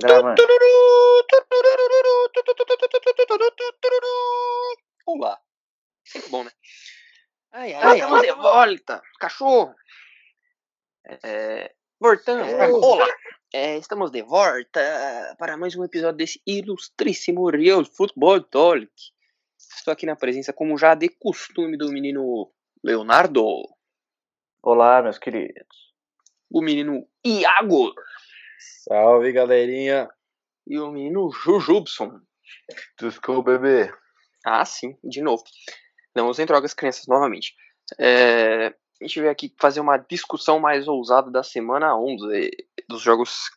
gravando. Olá. Sempre bom, né? Ai, ai, Ai, estamos de volta. Cachorro. É, voltando. É. Olá. É, estamos de volta para mais um episódio desse ilustríssimo Real Football Talk. Estou aqui na presença, como já de costume, do menino Leonardo, Olá, meus queridos. o menino Iago Salve, galerinha. e o menino Jujubson. Tuscou, bebê. Ah, sim, de novo. Não usem drogas, crianças, novamente. É, a gente veio aqui fazer uma discussão mais ousada da semana 11. Dos jogos.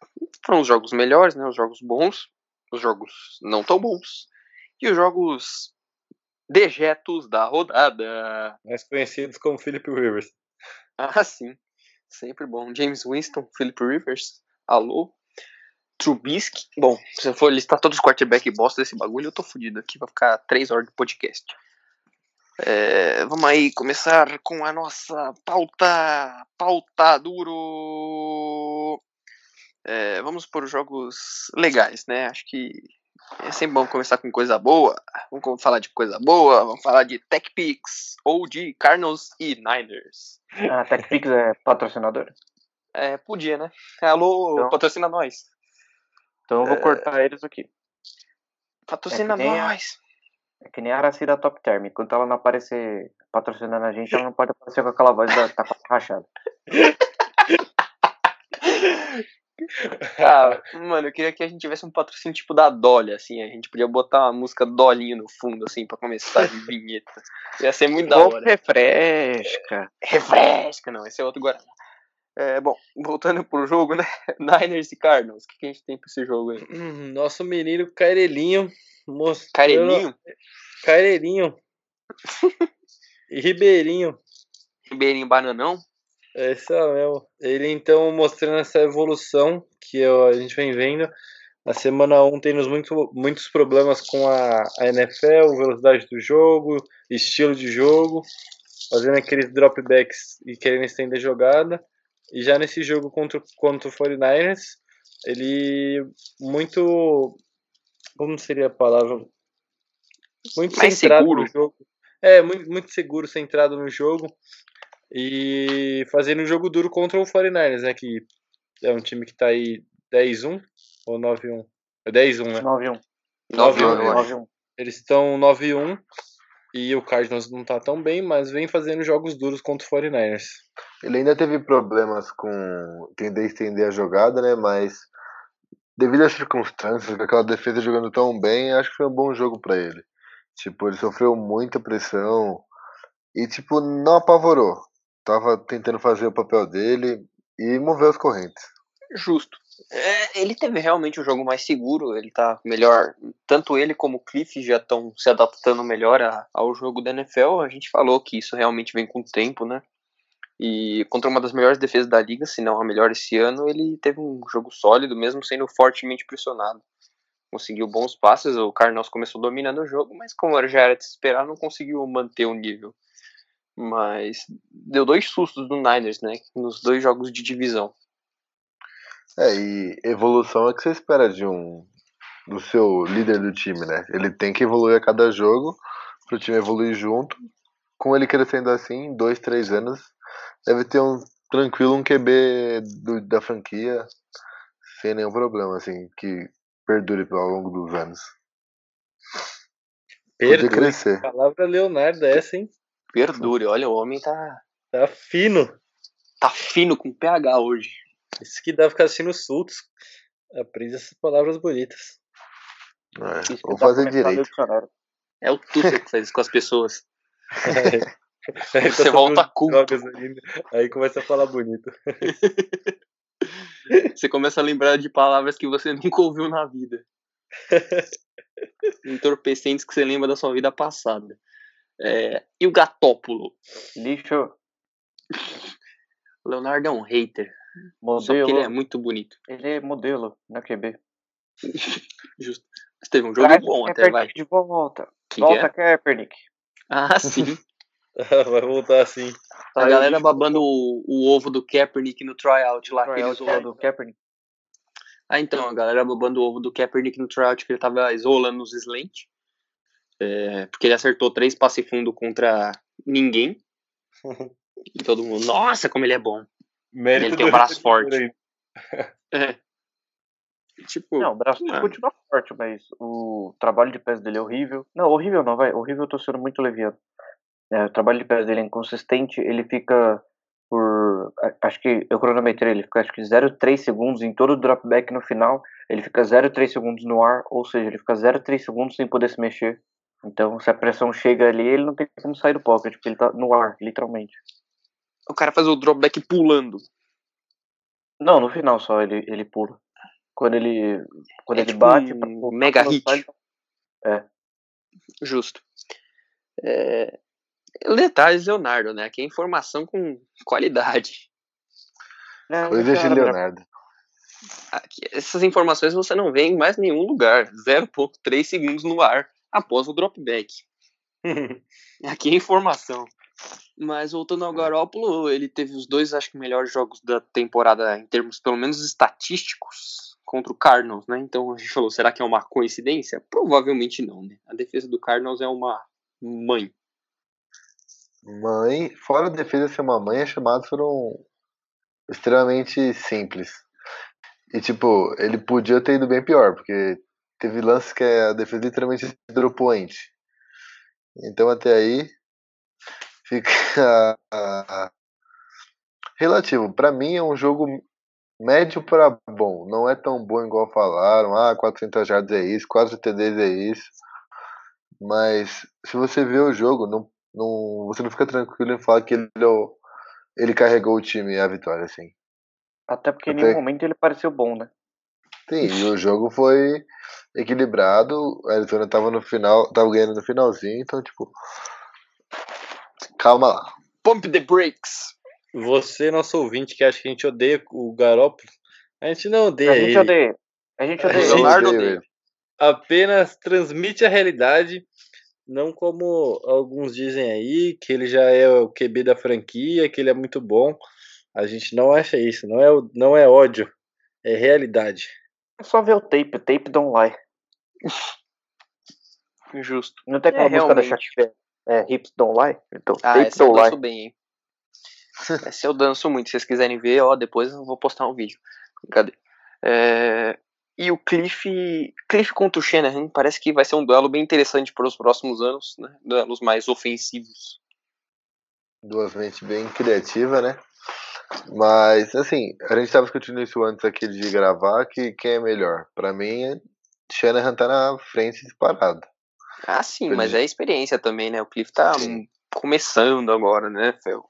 Foram os jogos melhores, né? Os jogos bons. Os jogos não tão bons. E os jogos dejetos da rodada. Mais conhecidos como Philip Rivers. Ah, sim. Sempre bom. James Winston, Philip Rivers. Alô. Trubisky. Bom, se eu for listar todos os quarterback bosta desse bagulho, eu tô fudido aqui. Vai ficar três horas de podcast. É, vamos aí começar com a nossa pauta. Pauta duro. É, vamos por jogos legais, né? Acho que é sempre bom começar com coisa boa. Vamos falar de coisa boa. Vamos falar de Tech Picks ou de Cardinals e Niners. A TechPix é patrocinador? É, podia, né? Alô, Então- patrocina nós. Então eu vou cortar eles aqui. Patrocina É nem a- nós. É que nem a Aracida Top Term. Enquanto ela não aparecer patrocinando a gente, ela não pode aparecer com aquela voz da tá rachada. Ah, mano, eu queria que a gente tivesse um patrocínio tipo da Dolly, assim. A gente podia botar uma música Dolinho no fundo, assim, pra começar de vinheta. Ia ser muito da hora. refresca. Refresca, não, esse é outro Guaraná. É, bom, voltando pro jogo, né? Niners e Cardinals. O que, que a gente tem pra esse jogo aí? Hum, Nosso menino Cairelinho. Carelinho? Cairelinho. e Ribeirinho. Ribeirinho Bananão? É isso mesmo. Ele então mostrando essa evolução que a gente vem vendo. Na semana 1 temos muito, muitos problemas com a, a NFL, velocidade do jogo, estilo de jogo, fazendo aqueles dropbacks e querendo estender jogada. E já nesse jogo contra, o- contra o 49ers, ele muito. Como seria a palavra? Muito Mais centrado seguro. no jogo. É, muito, muito seguro, centrado no jogo. E fazendo um jogo duro contra o 49ers, né? Que é um time que tá aí 10-1 ou 9-1? É 10-1, né? 9-1. 9 Nove, anos. 9-1. Eles estão 9-1 e o Cardinals não tá tão bem, mas vem fazendo jogos duros contra o 49ers. Ele ainda teve problemas com tender a estender a jogada, né? Mas devido às circunstâncias, com aquela defesa jogando tão bem, acho que foi um bom jogo pra ele. Tipo, ele sofreu muita pressão e tipo não apavorou. Tava tentando fazer o papel dele e moveu as correntes. Justo. É, ele teve realmente um jogo mais seguro, ele tá melhor. Tanto ele como o Cliff já estão se adaptando melhor a- ao jogo da NFL. A gente falou que isso realmente vem com o tempo, né? E contra uma das melhores defesas da liga, se não a melhor esse ano, ele teve um jogo sólido, mesmo sendo fortemente pressionado. Conseguiu bons passes, o Cardinals começou dominando o jogo, mas como já era de se esperar, não conseguiu manter o nível. Mas deu dois sustos do Niners, né? Nos dois jogos de divisão. É, e evolução é que você espera de um do seu líder do time, né? Ele tem que evoluir a cada jogo pro time evoluir junto. Com ele crescendo assim, dois, três anos, deve ter um tranquilo um QB do- da franquia sem nenhum problema, assim, que perdure ao longo dos anos. Podia Perdure. crescer. Palavra Leonardo é essa, hein? Perdure, olha, o homem tá, Tá fino. tá fino com PH hoje. Isso que dá ficar assistindo Sultos. Aprende essas palavras bonitas. É, vou fazer a direito. É o Tussa que faz isso com as pessoas. Aí Você tá volta falando culto. ainda, Aí começa a falar bonito. Você começa a lembrar de palavras que você nunca ouviu na vida. Entorpecentes que você lembra da sua vida passada. É, e o Gatópulo? Lixo, O Leonardo é um hater. Só porque modelo. ele é muito bonito. Ele é modelo, não é QB. Justo. Mas teve um jogo Traz bom até, vai. De volta. Que que volta, é? Kaepernick. Ah, sim. Vai voltar assim. A galera babando o, o ovo do Kaepernick no tryout lá que ele tryout zoou. lá do Kaepernick. Ah, então, a galera babando o ovo do Kaepernick no tryout, que ele tava isolando os slant. É, porque ele acertou três passe fundo contra ninguém. e todo mundo, nossa, como ele é bom. Mérito Ele tem um braço forte. É. Tipo, Não, o braço mano, continua forte, mas o trabalho de pés dele é horrível. Não, horrível não, vai. Horrível eu tô sendo muito leviano. É, o trabalho de pés dele é inconsistente, ele fica por. Acho que eu cronometrei, ele fica acho que 0,3 segundos em todo o dropback no final. Ele fica 0,3 segundos no ar, ou seja, ele fica 0,3 segundos sem poder se mexer. Então, se a pressão chega ali, ele não tem como sair do pocket, porque ele tá no ar, literalmente. o cara faz o dropback pulando. Não, no final só ele, ele pula. Quando ele, quando É ele tipo bate. um mega hit. velocidade, Justo. É... Detalhes, Leonardo, né? Aqui é informação com qualidade. É, Coisa de Leonardo. Aqui, essas informações você não vê em mais nenhum lugar. 0.3 segundos no ar após o dropback. Aqui é informação. Mas voltando ao Garópolo, ele teve os dois, acho que, melhores jogos da temporada em termos, pelo menos, estatísticos contra o Cardinals, né? Então a gente falou, será que é uma coincidência? Provavelmente não, né? A defesa do Cardinals é uma mãe. Mãe, fora a defesa ser uma mãe, as chamadas foram extremamente simples. E tipo, ele podia ter ido bem pior, porque teve lances que a defesa literalmente dropou ente. Então até aí fica relativo. Pra mim é um jogo médio para bom. Não é tão bom igual falaram. Ah, 400 yards é isso, 4 TDs é isso. Mas se você vê o jogo, não, não, você não fica tranquilo em falar que ele, é ele carregou o time à vitória, assim. Até porque em Até- nenhum momento ele pareceu bom, né? Sim, e o jogo foi equilibrado. A Arizona tava no final, tava ganhando no finalzinho, então tipo, calma lá. Pump the brakes! Você, nosso ouvinte, que acha que a gente odeia o Garópolo, a gente não odeia A gente ele. odeia. A gente odeia. Leonardo odeio odeia. ele. Apenas transmite a realidade, não como alguns dizem aí, que ele já é o QB da franquia, que ele é muito bom. A gente não acha isso, não é, não é ódio, é realidade. É só ver o tape. Tape don't lie. Justo. Não tem aquela É, música da. Shakira? É, Hips don't lie? Então, Ah, tape essa eu don't lie. danço bem, hein? essa eu danço muito. Se vocês quiserem ver, ó, depois eu vou postar um vídeo. Cadê? É, E o Cliff, Cliff contra o Shanahan parece que vai ser um duelo bem interessante para os próximos anos, né? Duelos mais ofensivos. Duas mentes bem criativa, né? Mas, assim, a gente tava discutindo isso antes aqui de gravar, que quem é melhor? Pra mim, Shanahan tá na frente disparado. Ah, sim, mas é experiência também, né? O Cliff tá Sim. começando agora, né, Fel?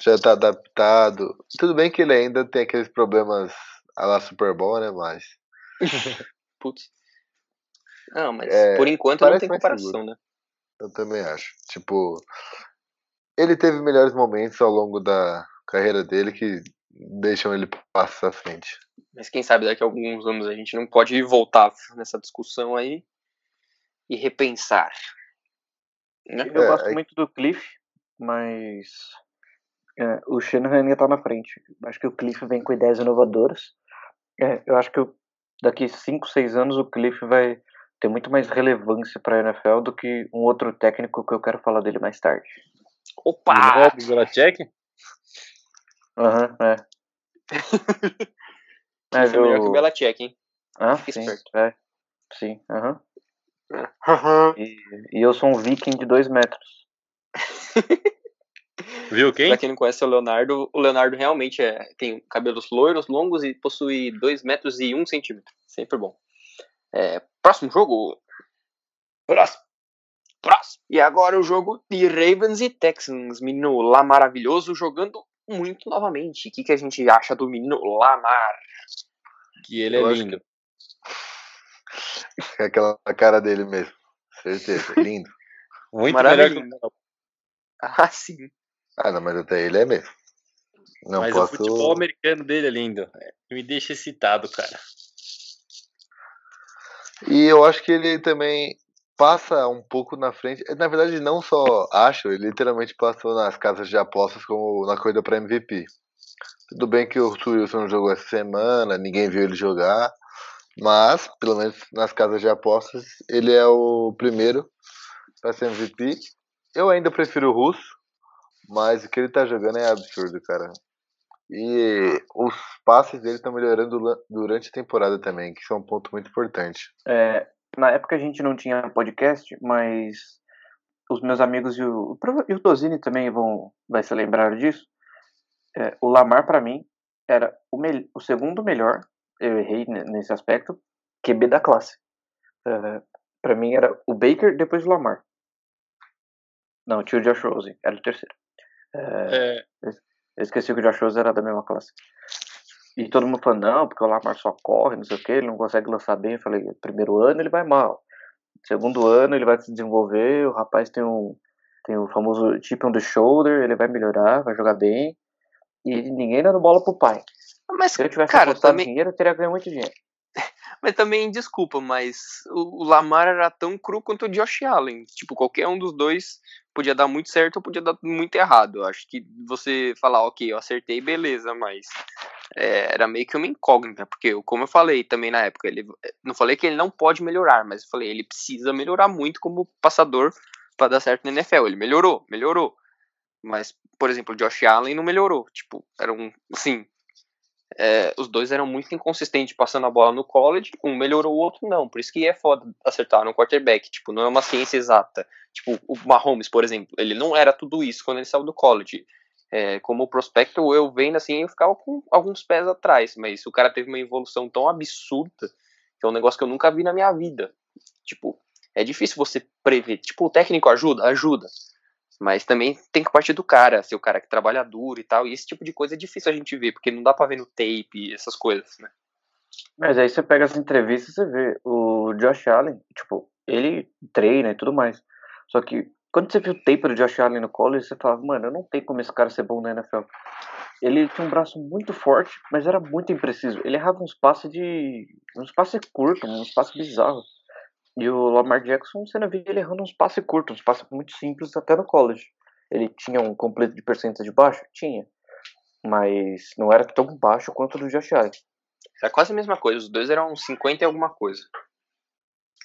Já tá adaptado. Tudo bem que ele ainda tem aqueles problemas a lá Super Bowl, né? Mas Putz. Não, mas É, por enquanto não tem comparação, né? eu também acho. Tipo, ele teve melhores momentos ao longo da carreira dele que deixam ele passar à frente. Mas quem sabe daqui a alguns anos a gente não pode voltar nessa discussão aí e repensar. Né? Eu É, gosto aí- muito do Cliff, mas é, o Shanahan ainda tá na frente. Acho que o Cliff vem com ideias inovadoras. É, eu acho que daqui 5, 6 anos o Cliff vai ter muito mais relevância pra NFL do que um outro técnico que eu quero falar dele mais tarde. Opa! Bob Belichick? Aham, é. É, Mas melhor que o. Belichick, hein? Ah, Fique sim, esperto. é. Sim, aham. E, e eu sou um viking de 2 metros. Viu quem? Pra quem não conhece o Leonardo, o Leonardo realmente é, tem cabelos loiros, longos e possui 2 metros e 1 centímetro. Sempre bom. É, próximo jogo. Próximo. Próximo. E agora o jogo de Ravens e Texans. Menino lá maravilhoso jogando muito novamente. O que, que a gente acha do menino Lamar? Que ele Eu é lindo. É aquela cara dele mesmo. Certeza. Lindo. Muito melhor que Maravilhoso. o Ah, sim. Ah, não, mas até ele é mesmo. Não Mas posso. o futebol americano dele é lindo. Me deixa excitado, cara. E eu acho que ele também passa um pouco na frente. Na verdade, não só acho, ele literalmente passou nas casas de apostas como na corrida para MVP. Tudo bem que o Wilson não jogou essa semana, ninguém viu ele jogar, mas, pelo menos nas casas de apostas, ele é o primeiro para ser MVP. Eu ainda prefiro o Russo, mas o que ele tá jogando é absurdo, cara. E os passes dele estão melhorando durante a temporada também, que são um ponto muito importante. É, na época a gente não tinha podcast, mas os meus amigos e o, e o Dozini também vão vai se lembrar disso. É, o Lamar, para mim, era o, me, o segundo melhor, eu errei nesse aspecto, QB da classe. É, para mim era o Baker, depois o Lamar. Não, o Josh Rosen, era o terceiro. É, é. Eu esqueci que o Josh Rosen era da mesma classe. E todo mundo falando, não, porque o Lamar só corre, não sei o que, ele não consegue lançar bem. Eu falei, primeiro ano ele vai mal. Segundo ano ele vai se desenvolver, o rapaz tem um, tem o famoso chip on the shoulder, ele vai melhorar, vai jogar bem. E ninguém dando bola pro pai. Mas, Se eu tivesse cara, apostado também... dinheiro, eu teria ganho muito dinheiro. Mas também, desculpa, mas o Lamar era tão cru quanto o Josh Allen. Tipo, qualquer um dos dois podia dar muito certo ou podia dar muito errado. Eu acho que você falar, ok, eu acertei, beleza, mas é, era meio que uma incógnita, porque, como eu falei também na época, ele não falei que ele não pode melhorar, mas eu falei, ele precisa melhorar muito como passador para dar certo na NFL. Ele melhorou, melhorou. Mas, por exemplo, o Josh Allen não melhorou. Tipo, era um, assim, é, os dois eram muito inconsistentes passando a bola no college, um melhorou o outro não, por isso que é foda acertar no quarterback, tipo, não é uma ciência exata, tipo, o Mahomes, por exemplo, ele não era tudo isso quando ele saiu do college, é, como prospecto, eu vendo assim, eu ficava com alguns pés atrás, mas o cara teve uma evolução tão absurda, que é um negócio que eu nunca vi na minha vida, tipo, é difícil você prever, tipo, o técnico ajuda? Ajuda, mas também tem que partir do cara, ser o cara que trabalha duro e tal. E esse tipo de coisa é difícil a gente ver, porque não dá pra ver no tape essas coisas, né? Mas aí você pega as entrevistas e você vê o Josh Allen, tipo, ele treina e tudo mais. Só que quando você viu o tape do Josh Allen no college, você fala, mano, eu não tenho como esse cara ser bom na NFL. Ele tinha um braço muito forte, mas era muito impreciso. Ele errava uns passes de. uns passes curtos, uns passes bizarros. E o Lamar Jackson, você não via ele errando uns passes curtos, uns passes muito simples até no college. Ele tinha um completo de percentagem baixo? Tinha. Mas não era tão baixo quanto o do Josh Allen. Era quase a mesma coisa, os dois eram 50 e alguma coisa.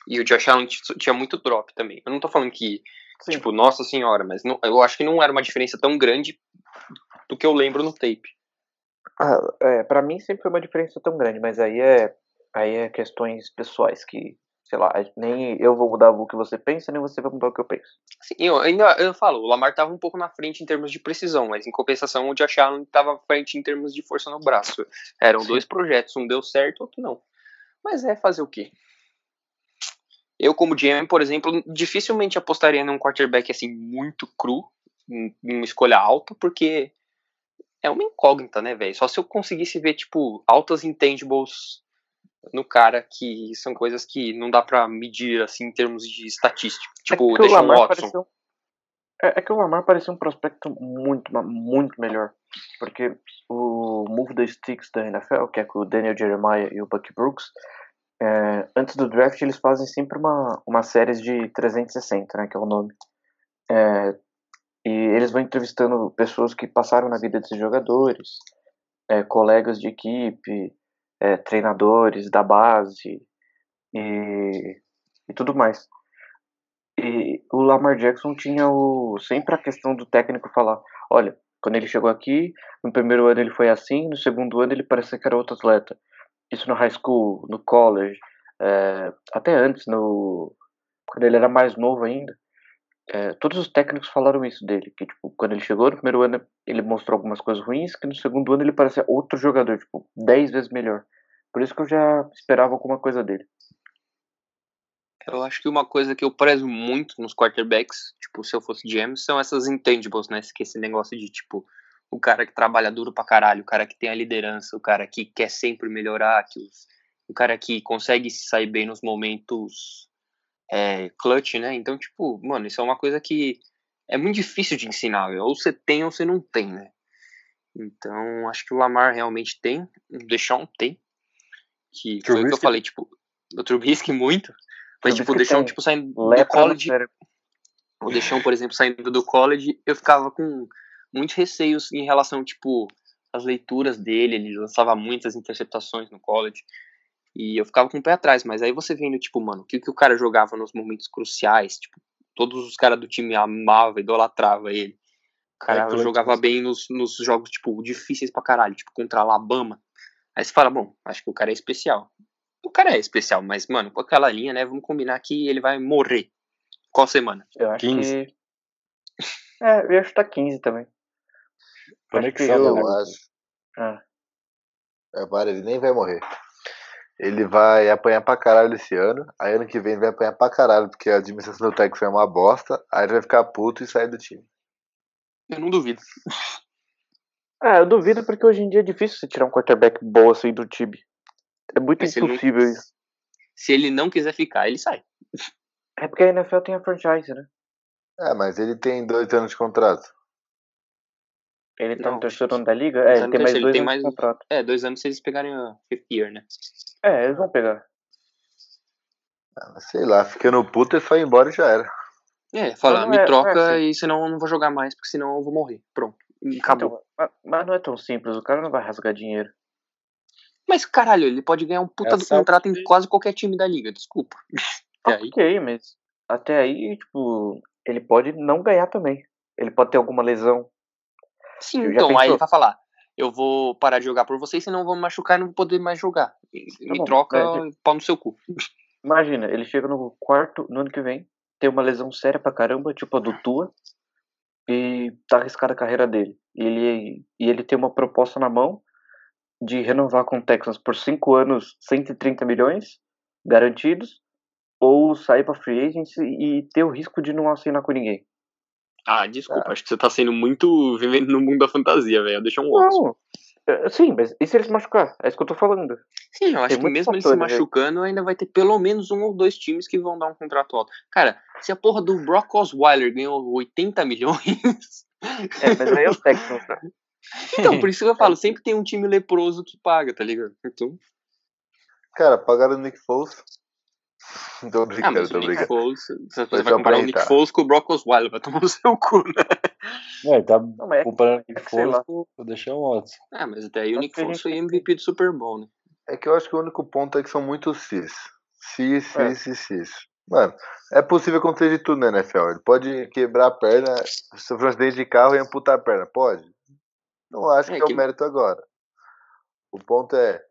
E o Josh Allen tinha muito drop também. Eu não tô falando que, Sim. tipo, nossa senhora, mas não, eu acho que não era uma diferença tão grande do que eu lembro no tape. Ah, é, pra mim sempre foi uma diferença tão grande, mas aí é, aí é questões pessoais que sei lá, nem eu vou mudar o que você pensa, nem você vai mudar o que eu penso. Sim, eu ainda eu falo, o Lamar estava um pouco na frente em termos de precisão, mas em compensação o Josh Allen estava à frente em termos de força no braço. Eram Sim. dois projetos, um deu certo, outro não. Mas é fazer o quê? Eu, como GM, por exemplo, dificilmente apostaria num quarterback assim muito cru, em uma escolha alta, porque é uma incógnita, né, velho? Só se eu conseguisse ver, tipo, altas intangibles no cara que são coisas que não dá para medir assim em termos de estatística. É tipo, é o Watson. Pareceu, é, é, que o Lamar parecia um prospecto muito, muito melhor. Porque o Move the Sticks da NFL, que é com o Daniel Jeremiah e o Bucky Brooks, é, antes do draft eles fazem sempre uma, uma série de 360, né, que é o nome. É, e eles vão entrevistando pessoas que passaram na vida desses jogadores, é, colegas de equipe, é, treinadores da base e, e tudo mais. E o Lamar Jackson tinha o, sempre a questão do técnico falar: olha, quando ele chegou aqui, no primeiro ano ele foi assim, no segundo ano ele parecia que era outro atleta. Isso no high school, no college, é, até antes, no, quando ele era mais novo ainda. É, todos os técnicos falaram isso dele, que tipo, quando ele chegou no primeiro ano ele mostrou algumas coisas ruins, que no segundo ano ele parecia outro jogador, tipo, dez vezes melhor. Por isso que eu já esperava alguma coisa dele. Eu acho que uma coisa que eu prezo muito nos quarterbacks, tipo, se eu fosse GM, são essas intangibles, né? Esse negócio de, tipo, o cara que trabalha duro pra caralho, o cara que tem a liderança, o cara que quer sempre melhorar, que o cara que consegue se sair bem nos momentos é, clutch, né? Então, tipo, mano, isso é uma coisa que é muito difícil de ensinar, ou você tem ou você não tem, né? Então, acho que o Lamar realmente tem, o Deshaun tem, que foi o que eu falei, tipo, o Trubisky muito, mas, tipo, o Deshaun, tipo, saindo do college, o Deshaun, por exemplo, saindo do college, eu ficava com muitos receios em relação, tipo, as leituras dele, ele lançava muitas interceptações no college. E eu ficava com o pé atrás, mas aí você vendo, tipo, mano, o que, que o cara jogava nos momentos cruciais, tipo, todos os caras do time amavam, idolatrava ele. O cara É, jogava bem nos, nos jogos, tipo, difíceis pra caralho, tipo, contra a Alabama. Aí você fala, bom, acho que o cara é especial. O cara é especial, mas, mano, com aquela linha, né, vamos combinar que ele vai morrer. Qual semana? Eu acho 15. que. É, eu ia chutar 15 também. Conexão, eu- né? Eu acho. Ah, É, para, ele nem vai morrer. Ele vai apanhar pra caralho esse ano. Aí ano que vem ele vai apanhar pra caralho, porque a administração do Texas é uma bosta. Aí ele vai ficar puto e sair do time. Eu não duvido. Ah, eu duvido porque hoje em dia é difícil você tirar um quarterback bom assim do time. É muito Mas se ele não- impossível isso. Se ele não quiser ficar, ele sai. É porque a NFL tem a franchise, né? É, mas ele tem dois anos de contrato. Ele tá Não, no terceiro ano da liga? Ele É, tá ele tem mais dois tem anos mais- de contrato. É, dois anos se eles pegarem a fifth year, né? É, eles vão pegar. Ah, sei lá, ficando puto é só ir embora e já era. É, fala, não me é- não troca é assim. e senão eu não vou jogar mais, porque senão eu vou morrer. Pronto. Acabou. Então, mas, mas não é tão simples, o cara não vai rasgar dinheiro. Mas caralho, ele pode ganhar um puta É do contrato em quase qualquer time da liga, desculpa. Ah, E aí? ok, mas até aí, tipo, ele pode não ganhar também. Ele pode ter alguma lesão. Sim, Já então, aí ele vai falar, eu vou parar de jogar por vocês, senão eu vou me machucar e não vou poder mais jogar. Me bom, troca, é, pau no seu cu. Imagina, ele chega no quarto, no ano que vem, tem uma lesão séria pra caramba, tipo a do Tua, e tá arriscada a carreira dele. E ele, e ele tem uma proposta na mão de renovar com o Texans por 5 anos, 130 milhões garantidos, ou sair pra free agency e ter o risco de não assinar com ninguém. Ah, desculpa, acho que você tá sendo muito vivendo no mundo da fantasia, velho. Deixa um outro. É, sim, mas e se ele se machucar? É isso que eu tô falando. Sim, eu acho Tem que mesmo ele se né? machucando, ainda vai ter pelo menos um ou dois times que vão dar um contrato alto. Cara, se a porra do Brock Osweiler ganhou 80 milhões. É, mas aí é o Texans, né? então, por isso que eu falo, sempre tem um time leproso que paga, tá ligado? Então, Cara, pagaram o Nick Foles. Tô ah, brincando, mas tô o Nick brincando. Foles, você vai comparar o Nick. Foles com o Brock Osweiler, vai tomar no seu cu, né? É, tá Não, mas é comparando é que que sei for, lá. vou deixar um outro. Ah, mas até aí o Nick Foles foi MVP do Super Bowl, né? É que eu acho que o único ponto é que são muito cis. Cis, É. cis, cis, cis. Mano, é possível acontecer de tudo na NFL. Ele pode quebrar a perna, sofrer um acidente de carro e amputar a perna. Pode? Não acho É que é o mérito agora. O ponto é,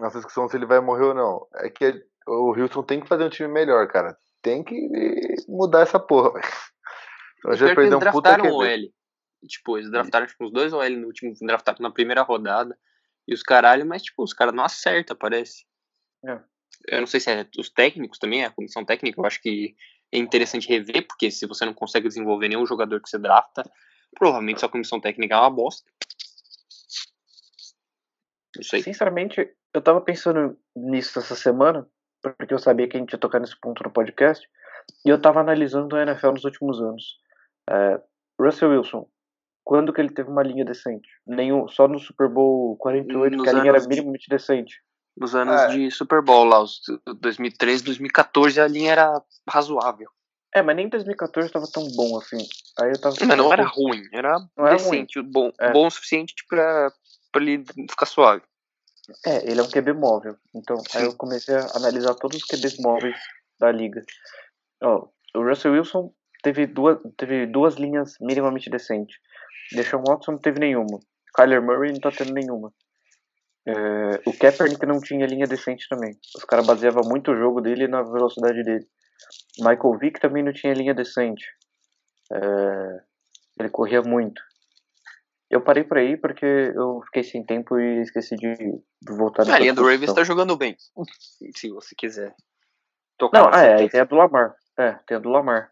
nossa discussão se ele vai morrer ou não. É que o Houston tem que fazer um time melhor, cara. Tem que mudar essa porra. velho. Que eles perdemos um puta o. OL. Tipo, eles draftaram tipo, uns dois OL no último, draftaram na primeira rodada. E os caralho, mas tipo, os caras não acertam, parece. É. Eu não sei se é os técnicos também, a comissão técnica, eu acho que é interessante rever, porque se você não consegue desenvolver nenhum jogador que você drafta, provavelmente sua comissão técnica é uma bosta. Não sei. Sinceramente, eu tava pensando nisso essa semana, porque eu sabia que a gente ia tocar nesse ponto no podcast, e eu tava analisando a NFL nos últimos anos. É, Russell Wilson, quando que ele teve uma linha decente? Nenhum, só no Super Bowl 48 Nos que a linha era anos de- minimamente decente. Nos anos É. de Super Bowl lá, os 2013, 2014, a linha era razoável. É, mas nem 2014 tava tão bom assim. Aí eu tava Mas não era ruim, era Não era decente, bom, É. bom o suficiente pra, pra ele ficar suave. É, ele é um QB móvel. Então, aí eu comecei a analisar todos os QBs móveis da liga. Ó, o Russell Wilson teve duas, teve duas linhas minimamente decentes. Deshaun Watson não teve nenhuma. Kyler Murray não tá tendo nenhuma. É, o Kaepernick não tinha linha decente também. Os caras baseavam muito o jogo dele na velocidade dele. Michael Vick também não tinha linha decente. É, ele corria muito. Eu parei por aí porque eu fiquei sem tempo e esqueci de voltar A linha do Ravens tá jogando bem. Se você quiser tocar Não, ah, é, aí tem a do Lamar. É, tem a do Lamar.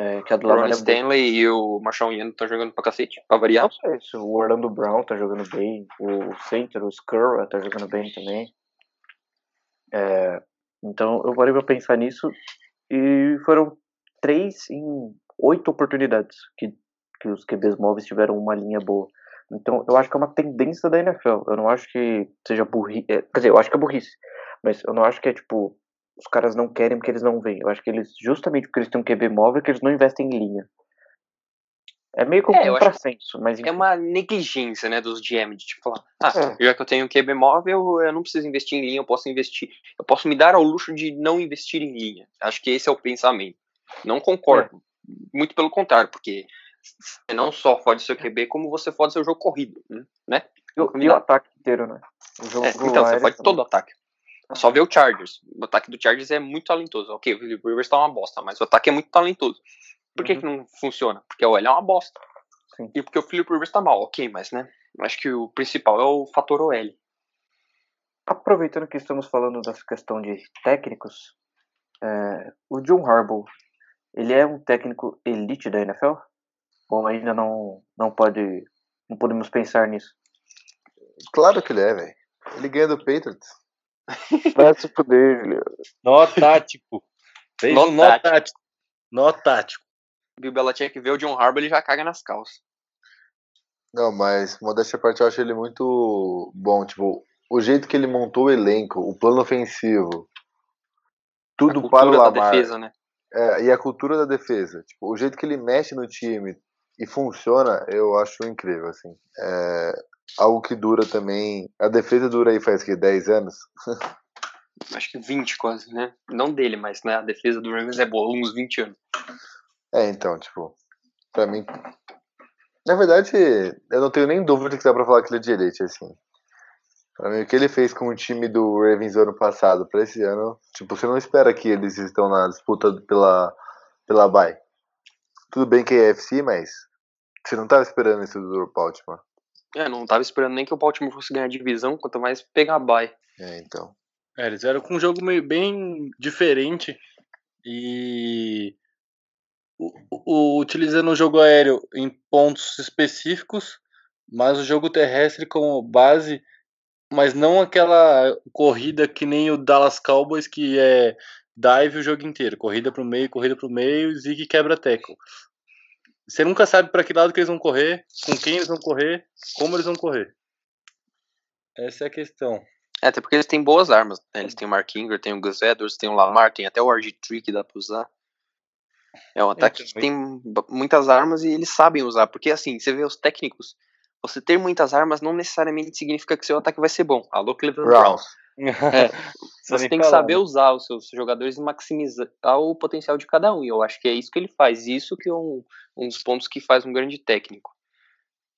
É, que a do O é boa. Stanley e o Marshall Yano estão jogando pra cacete, pra variar. Não sei se o Orlando Brown tá jogando bem, o Center, o Scurra tá jogando bem também. É, então eu parei pra pensar nisso e foram três em oito oportunidades que, que os QBs móveis tiveram uma linha boa. Então eu acho que é uma tendência da NFL. Eu não acho que seja burrice. Quer dizer, eu acho que é burrice. Mas eu não acho que é tipo. Os caras não querem porque eles não veem. Eu acho que eles, justamente porque eles têm um QB móvel, que eles não investem em linha. É meio que um É, contrassenso, mas É enfim. uma negligência, né, dos GM, de tipo falar, ah, É. já que eu tenho um QB móvel, eu não preciso investir em linha, eu posso investir, eu posso me dar ao luxo de não investir em linha. Acho que esse é o pensamento. Não concordo. Muito pelo contrário, porque você não só fode seu QB, como você fode seu jogo corrido, né? E o- e o ataque inteiro, né? O jogo É, então, você fode também. todo o ataque. Só ver o Chargers. O ataque do Chargers é muito talentoso. Ok, o Philip Rivers tá uma bosta, mas o ataque é muito talentoso. Por que, Uhum. que não funciona? Porque o L é uma bosta. Sim. E porque o Philip Rivers tá mal, ok, mas né? Acho que o principal é o fator OL. Aproveitando que estamos falando dessa questão de técnicos, é, o John Harbaugh, ele é um técnico elite da NFL? Ou ainda não, não pode, não podemos pensar nisso? Claro que ele é, velho. Ele ganha do Patriots. Vai se fuder, Juliano. Nó tático. Fez Nó um nó tático. tático. Nó tático. Bill Belichick vê o John Harbaugh, ele já caga nas calças. Não, mas modéstia à parte, eu acho ele muito bom. Tipo, o jeito que ele montou o elenco, o plano ofensivo, tudo para o Lamar. defesa, né? É, e a cultura da defesa. Tipo, o jeito que ele mexe no time e funciona, eu acho incrível, assim. É algo que dura também. A defesa dura aí faz que 10 anos? Acho que 20 quase, né? Não dele, mas né, a defesa do Ravens é boa, uns 20 anos. É, então, tipo, pra mim. Na verdade, eu não tenho nem dúvida que dá pra falar que ele é elite, assim. Pra mim, o que ele fez com o time do Ravens ano passado pra esse ano, tipo, você não espera que eles estão na disputa pela, pela bye. Tudo bem que é AFC, mas você não tava esperando isso do Baltimore. É, não tava esperando nem que o Baltimore fosse ganhar a divisão, quanto mais pegar a bye. É, então. É, eles eram com um jogo meio bem diferente e o, o- utilizando o jogo aéreo em pontos específicos, mas o jogo terrestre como base, mas não aquela corrida que nem o Dallas Cowboys que é dive o jogo inteiro, corrida pro meio, corrida pro meio, zig quebra tackle. Você nunca sabe para que lado que eles vão correr, com quem eles vão correr, como eles vão correr. Essa é a questão. É, até porque eles têm boas armas. Né? Eles têm o Mark Ingram, tem o Gus Edwards, tem o Lamar, tem até o RG3 que dá pra usar. É um ataque que tem muitas armas e eles sabem usar. Porque assim, você vê os técnicos, você ter muitas armas não necessariamente significa que seu ataque vai ser bom. Alô, Cleveland Browns. É, Você tem que saber usar os seus jogadores e maximizar o potencial de cada um. E eu acho que é isso que ele faz. Isso que é um, um dos pontos que faz um grande técnico.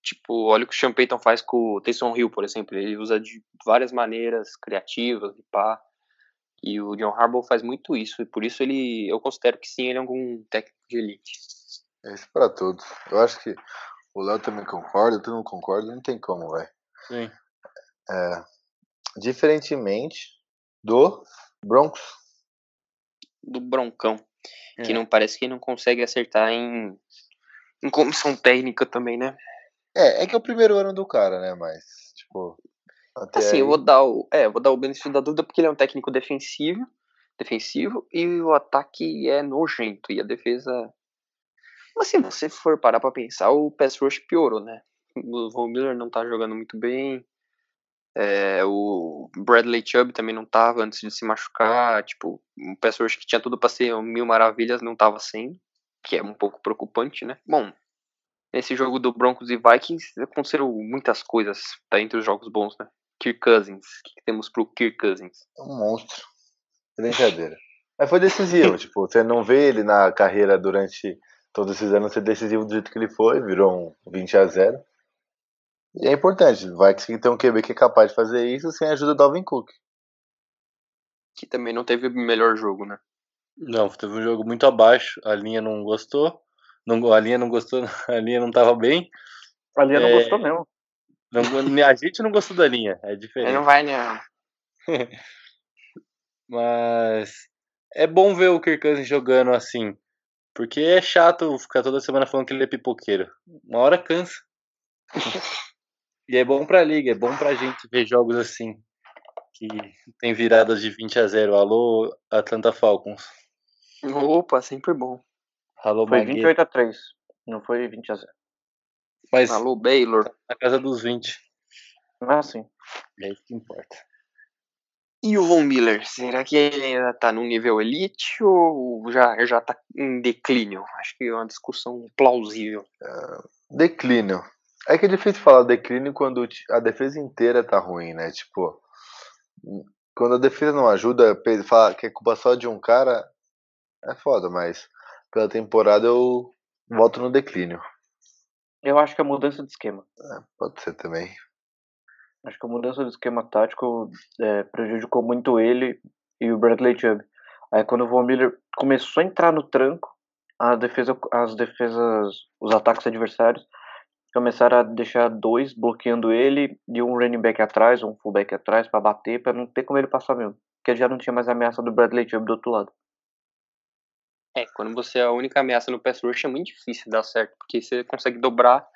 Tipo, olha o que o Sean Payton faz com o Taysom Hill, por exemplo. Ele usa de várias maneiras criativas e pá. E o John Harbaugh faz muito isso. E por isso ele, eu considero que sim, ele é algum técnico de elite. É isso pra todos. Eu acho que o Léo também concorda, todo mundo concorda, não tem como, velho. Sim. É, diferentemente do Broncos. Do Broncão. Que É. não parece que não consegue acertar em, em comissão técnica também, né? É, é que é o primeiro ano do cara, né? Mas, tipo. Assim, aí, eu vou dar o, é, vou dar o benefício da dúvida porque ele é um técnico defensivo, defensivo e o ataque é nojento e a defesa Mas se você for parar pra pensar, o pass rush piorou, né? O Von Miller não tá jogando muito bem. É, o Bradley Chubb também não tava antes de se machucar. Tipo, um pass rush que tinha tudo pra ser mil maravilhas não tava sendo. Que é um pouco preocupante, né? Bom, nesse jogo do Broncos e Vikings aconteceram muitas coisas. Tá entre os jogos bons, né? Kirk Cousins. O que que temos pro Kirk Cousins? é um monstro. Brincadeira. Mas foi decisivo, tipo, você não vê ele na carreira durante todos esses anos ser decisivo do jeito que ele foi, virou um 20 a 0. E é importante, vai conseguir ter um QB que é capaz de fazer isso sem a ajuda do Alvin Cook. Que também não teve o melhor jogo, né? Não, teve um jogo muito abaixo, a linha não gostou. Não, a linha não gostou, a linha não tava bem. Ali não É. gostou mesmo. Não, a gente não gostou da linha, é Ele diferente. não vai, né? Mas é bom ver o Kirk Cousins jogando assim. Porque é chato ficar toda semana falando que ele é pipoqueiro. Uma hora cansa. e é bom pra liga, é bom pra gente ver jogos assim. Que tem viradas de 20 a 0. Alô, Atlanta Falcons. Opa, sempre bom. Alô, Foi Maguire. 28 a 3. Não foi 20 a 0. Mas Alô, Baylor. na casa dos 20. Ah, sim. É isso que importa. E o Von Miller, será que ele ainda tá no nível elite ou já, já tá em declínio? Acho que é uma discussão plausível. Declínio. É que é difícil falar declínio quando a defesa inteira tá ruim, né? Tipo, quando a defesa não ajuda, falar que é culpa só de um cara é foda, mas pela temporada eu volto no declínio. Eu acho que a mudança de esquema. Pode ser também. Acho que a mudança de esquema tático é, prejudicou muito ele e o Bradley Chubb. Aí quando o Von Miller começou a entrar no tranco, a defesa, as defesas, os ataques adversários começaram a deixar dois bloqueando ele e um running back atrás, um fullback atrás para bater, para não ter como ele passar mesmo. Porque já não tinha mais a ameaça do Bradley Chubb do outro lado. É, quando você é a única ameaça no pass rush é muito difícil dar certo, porque você consegue dobrar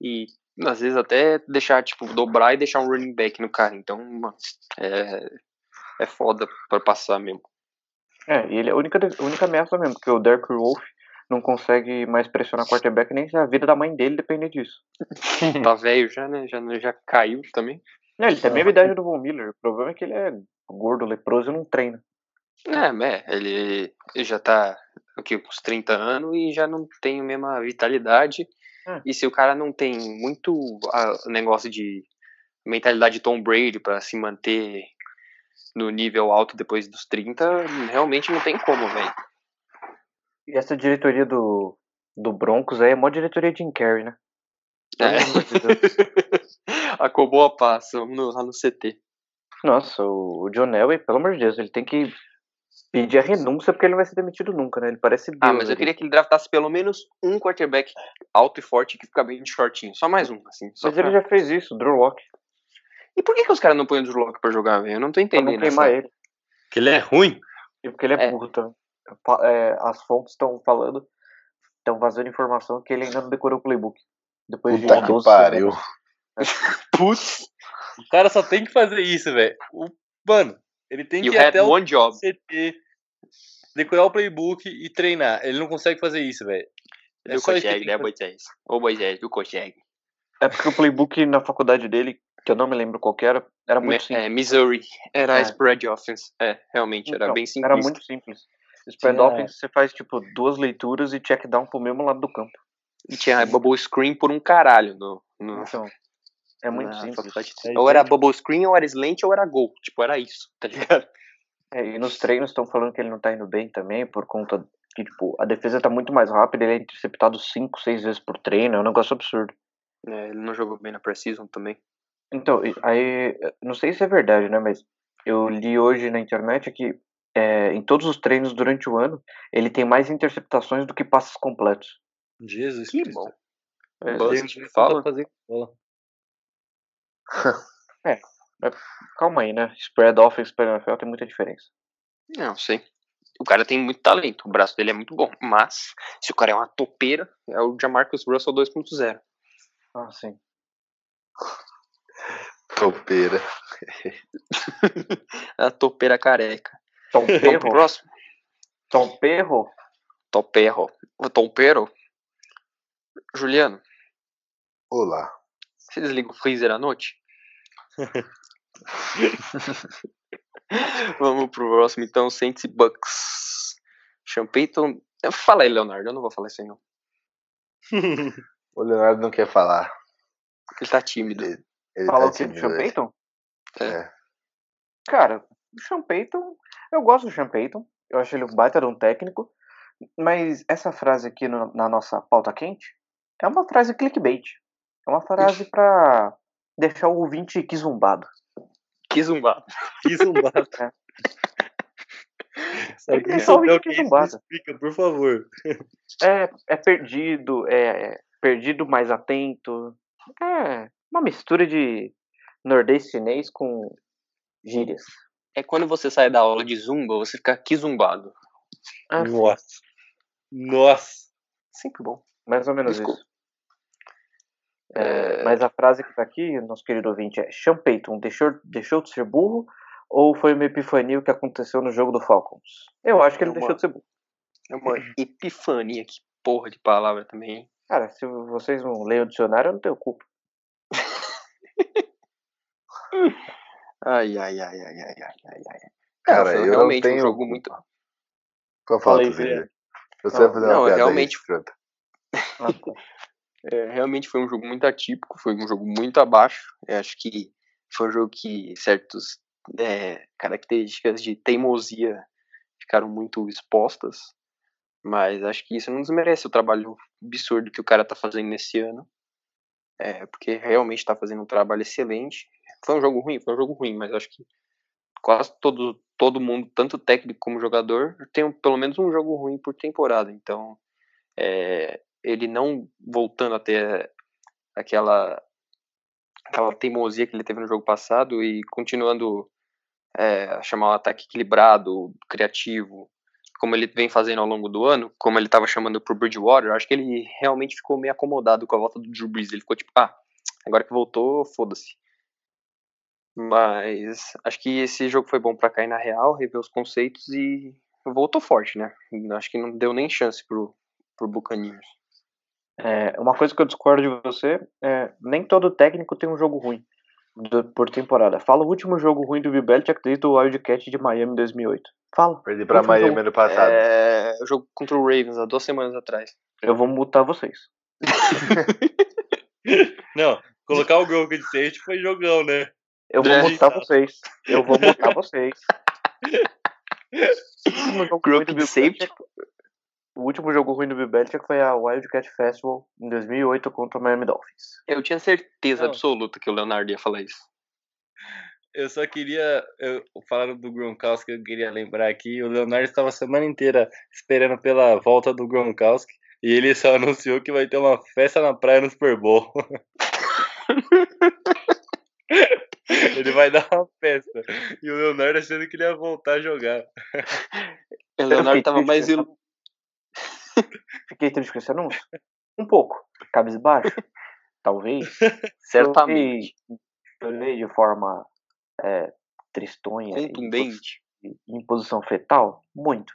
e às vezes até deixar, tipo, dobrar e deixar um running back no cara. Então, mano, é, é foda pra passar mesmo. É, e ele é a única, a única ameaça mesmo, porque o Derek Wolf não consegue mais pressionar quarterback nem se a vida da mãe dele depender disso. Tá velho já, né? Já, já caiu também. Não, ele tem a mesma idade do Von Miller. O problema é que ele é gordo, leproso e não treina. É, é ele, já tá aqui com uns 30 anos e já não tem a mesma vitalidade. É. E se o cara não tem muito a- o negócio de mentalidade de Tom Brady pra se manter no nível alto depois dos 30, realmente não tem como, velho. E essa diretoria do, do Broncos aí é mó diretoria de Jim Carrey, né? Pelo É. amor de Deus. Acabou a paz, vamos no- lá no CT. Nossa, o, o John Elway, pelo amor de Deus, ele tem que pedir a renúncia porque ele não vai ser demitido nunca, né? Ele parece Deus. Ah, mas eu ali. queria que ele draftasse pelo menos um quarterback alto e forte que fica bem de shortinho. Só mais um, assim. Só Mas ele pra- já fez isso, Drew Lock, E por que, que os caras não põem o Drew Lock pra jogar, velho? Eu não tô pra não entendendo. queimar essa- ele. Que ele é ruim. E porque ele é, É. burro também. É, as fontes estão falando, estão vazando informação que ele ainda não decorou o playbook. Depois Puta de que 12 pariu. Putz! O cara só tem que fazer isso, velho. O- Mano, ele tem que You ir had até o job. CT, decorar o playbook e treinar. Ele não consegue fazer isso, velho. É que consegue, né, que. Moisés? Ô, Moisés, viu, consegue. É porque o playbook na faculdade dele, que eu não me lembro qual que era, era muito Me- simples. É, Missouri. Era É. spread offense. É, realmente, era Então, bem simples. Era muito simples. Spread Tinha- offense, você faz tipo duas leituras e check down pro mesmo lado do campo. E tinha bubble screen por um caralho no, no, Então, é muito na simples. É ou era bubble screen, ou era slant, ou era gol. Tipo, era isso, tá ligado? É, e nos treinos estão falando que ele não tá indo bem também, por conta que, tipo, a defesa tá muito mais rápida, ele é interceptado 5, 6 vezes por treino, é um negócio absurdo. É, ele não jogou bem na preseason também. Então, aí, não sei se é verdade, né, mas eu li hoje na internet que é, em todos os treinos durante o ano, ele tem mais interceptações do que passes completos. Jesus Que Cristo. bom. É, Buzz fala. tá fazendo bola. calma aí, né? Spread offense para NFL tem muita diferença. Não, sei. O cara tem muito talento, o braço dele é muito bom. Mas, se o cara é uma topeira, é o Jamarcus Russell 2.0. Ah, sim. Topeira. a topeira careca. Tom Vamos pro Perro? próximo? Tom Perro? Toperro. O Tompero? Juliano, Olá. você desliga o freezer à noite? Vamos pro próximo então, Saints e Bucks. Sean Payton... Fala aí, Leonardo, eu não vou falar isso aí não. O Leonardo não quer falar. Ele tá tímido. Ele, ele Fala tá o que do tímido Sean. Payton? É. Cara, o Sean Payton, eu gosto do Sean Payton, eu acho ele um baita de um técnico, mas essa frase aqui no- na nossa pauta quente é uma frase clickbait. É uma frase pra deixar o ouvinte quizumbado. Que zumbado. Que zumbado. É. Tem que o que é zumbado. explica, por favor. É, é perdido, é perdido mais atento. É uma mistura de nordestinês com gírias. É quando você sai da aula de zumba, você fica aqui zumbado. Ah, Nossa. Nossa. Sempre bom. Mais ou menos Desculpa. isso. É, Mas a frase que tá aqui, nosso querido ouvinte, é Sean Payton deixou, deixou de ser burro ou foi uma epifania o que aconteceu no jogo do Falcons? Eu acho que ele É uma- deixou de ser burro. É uma epifania, que porra de palavra também, hein? Cara, se vocês não leem o dicionário, eu não tenho culpa. Ai, ai, ai, ai, ai, ai, ai, ai. Cara, foi eu realmente tenho- um jogo muito. Qual Fala aí. Zé? Você vai fazer uma não, piada realmente- escrota. Ah, tá. É, realmente foi um jogo muito atípico, foi um jogo muito abaixo. Eu acho que foi um jogo que certas características de teimosia ficaram muito expostas. Mas acho que isso não desmerece o trabalho absurdo que o cara tá fazendo nesse ano. É, porque realmente tá fazendo um trabalho excelente. Foi um jogo ruim, foi um jogo ruim, mas acho que quase todo, todo mundo, tanto técnico como jogador, tem pelo menos um jogo ruim por temporada. Então, é, ele não voltando a ter aquela aquela teimosia que ele teve no jogo passado e continuando é, a chamar um ataque equilibrado, criativo, como ele vem fazendo ao longo do ano, como ele estava chamando pro Bridgewater, acho que ele realmente ficou meio acomodado com a volta do Drew Brees. Ele ficou tipo, ah, agora que voltou, foda-se. Mas acho que esse jogo foi bom para cair na real, rever os conceitos e voltou forte, né? Acho que não deu nem chance pro, pro Buccaneers. É, uma coisa que eu discordo de você é nem todo técnico tem um jogo ruim do- por temporada. Fala o último jogo ruim do Bill Belichick desde o Wildcat de Miami em 2008. Fala. Perdi pra Miami jogo. ano passado. É, o jogo contra o Ravens há duas semanas atrás. Eu vou multar vocês. Não, colocar o Gronk de safety foi jogão, né? Eu vou multar vocês. Eu vou multar vocês. O último jogo ruim do Bill safety? Belichick- O último jogo ruim do Bill Belichick foi a Wildcat Festival em 2008 contra o Miami Dolphins. Eu tinha certeza Não. absoluta que o Leonardo ia falar isso. Eu só queria. Eu, falaram do Gronkowski, eu queria lembrar aqui. O Leonardo estava a semana inteira esperando pela volta do Gronkowski. E ele só anunciou que vai ter uma festa na praia no Super Bowl. vai dar uma festa. E o Leonardo achando que ele ia voltar a jogar. O Leonardo tava mais com esse ilu... Fiquei triste com esse anúncio? Um pouco. Cabisbaixo? Talvez. certamente Chorei, chorei de forma é, tristonha e contundente em- em posição fetal? Muito.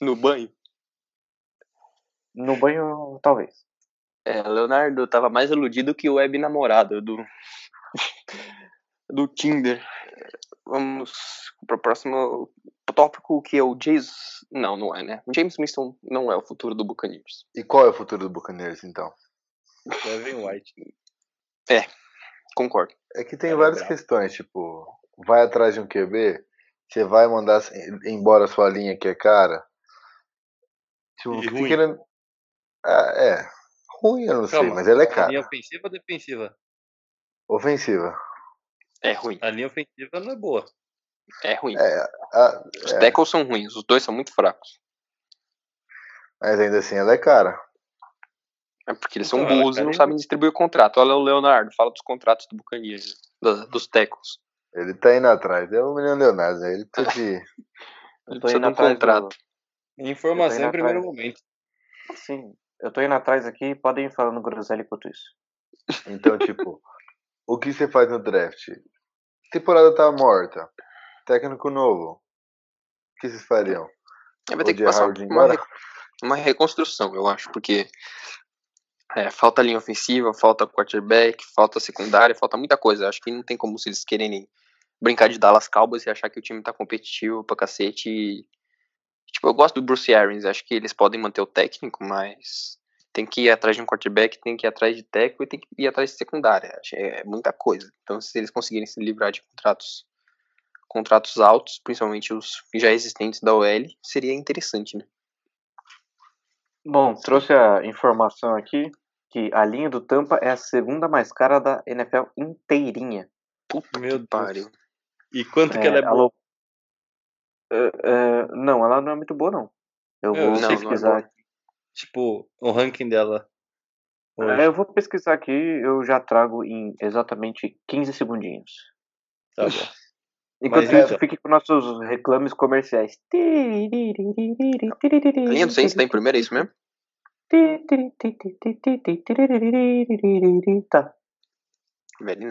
no banho. No banho, talvez. É, o Leonardo tava mais iludido que o web namorado do do Tinder. Vamos pro próximo tópico que é o James. Não, não é, né? O James Winston não é o futuro do Buccaneers. E qual é o futuro do Buccaneers, então? Kevin White. Concordo. É que tem é várias questões, tipo, vai atrás de um QB, você vai mandar embora a sua linha que é cara. Tipo, E você ruim. querendo. Ah, é. Ruim, eu não sei, Calma, mas ela é A cara. linha ofensiva ou defensiva? Ofensiva. É ruim. A linha ofensiva não é boa. É ruim. É, ah, Os é, tackles são ruins, os dois são muito fracos. mas ainda assim ela é cara. É porque eles são Então, burros e não sabem distribuir o contrato. Olha o Leonardo, fala dos contratos do Buccaneers, da- dos tackles. Ele tá indo atrás. É o menino Leonardo? Ele precisa de. Ele precisa indo de um atrás contrato. Informação indo em primeiro atrás. momento. do... Sim. Eu tô indo atrás aqui, podem ir falando groselha enquanto isso. Então, tipo, o que você faz no draft? Temporada tá morta. Técnico novo. O que vocês fariam? Aí vai ter O que passar uma, re- uma reconstrução, eu acho, porque é, falta linha ofensiva, falta quarterback, falta secundária, falta muita coisa. Acho que não tem como se eles quererem brincar de Dallas Cowboys e achar que o time tá competitivo pra cacete. E, tipo, eu gosto do Bruce Arians, acho que eles podem manter o técnico, mas tem que ir atrás de um quarterback, tem que ir atrás de técnico e tem que ir atrás de secundária. É muita coisa. Então, se eles conseguirem se livrar de contratos contratos altos, principalmente os já existentes da OL, seria interessante, né? Bom, trouxe a informação aqui que a linha do Tampa é a segunda mais cara da NFL inteirinha. Puta Meu que Deus. pariu. E quanto que ela é boa? alô- É, é, não, ela não é muito boa, não. Eu Eu vou não é pesquisar boa. aqui. Tipo, o ranking dela. É, eu vou pesquisar aqui, eu já trago em exatamente 15 segundinhos. Tá bom. Enquanto Mas, isso, é, fique com nossos reclames comerciais. A linha do Saints tá em primeiro, é isso mesmo? Tá.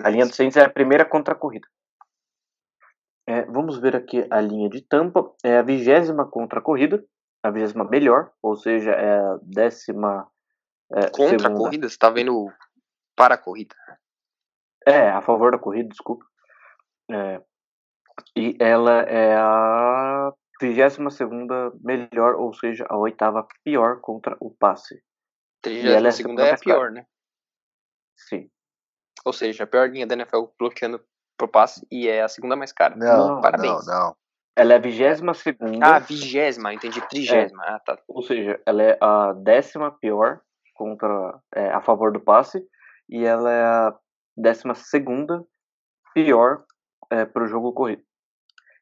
A linha do Saints é a primeira contra a corrida. É, vamos ver aqui a linha de Tampa. É a vigésima contra a corrida. A vigésima melhor, ou seja, é a décima é, Contra a segunda. corrida, você tá vendo para a corrida. É, a favor da corrida, desculpa. É, e ela é a 32 segunda melhor, ou seja, a oitava pior contra o passe. 32 ela é a segunda é a pior, né? Sim. Ou seja, a pior linha da NFL bloqueando pro passe e é a segunda mais cara. Não, Não, parabéns. não, não. Ela é a vigésima segunda, Ah, vigésima, entendi, trigésima. Ah, tá. ou seja, ela é a décima pior contra é, a favor do passe e ela é a décima segunda pior é, para o jogo corrido.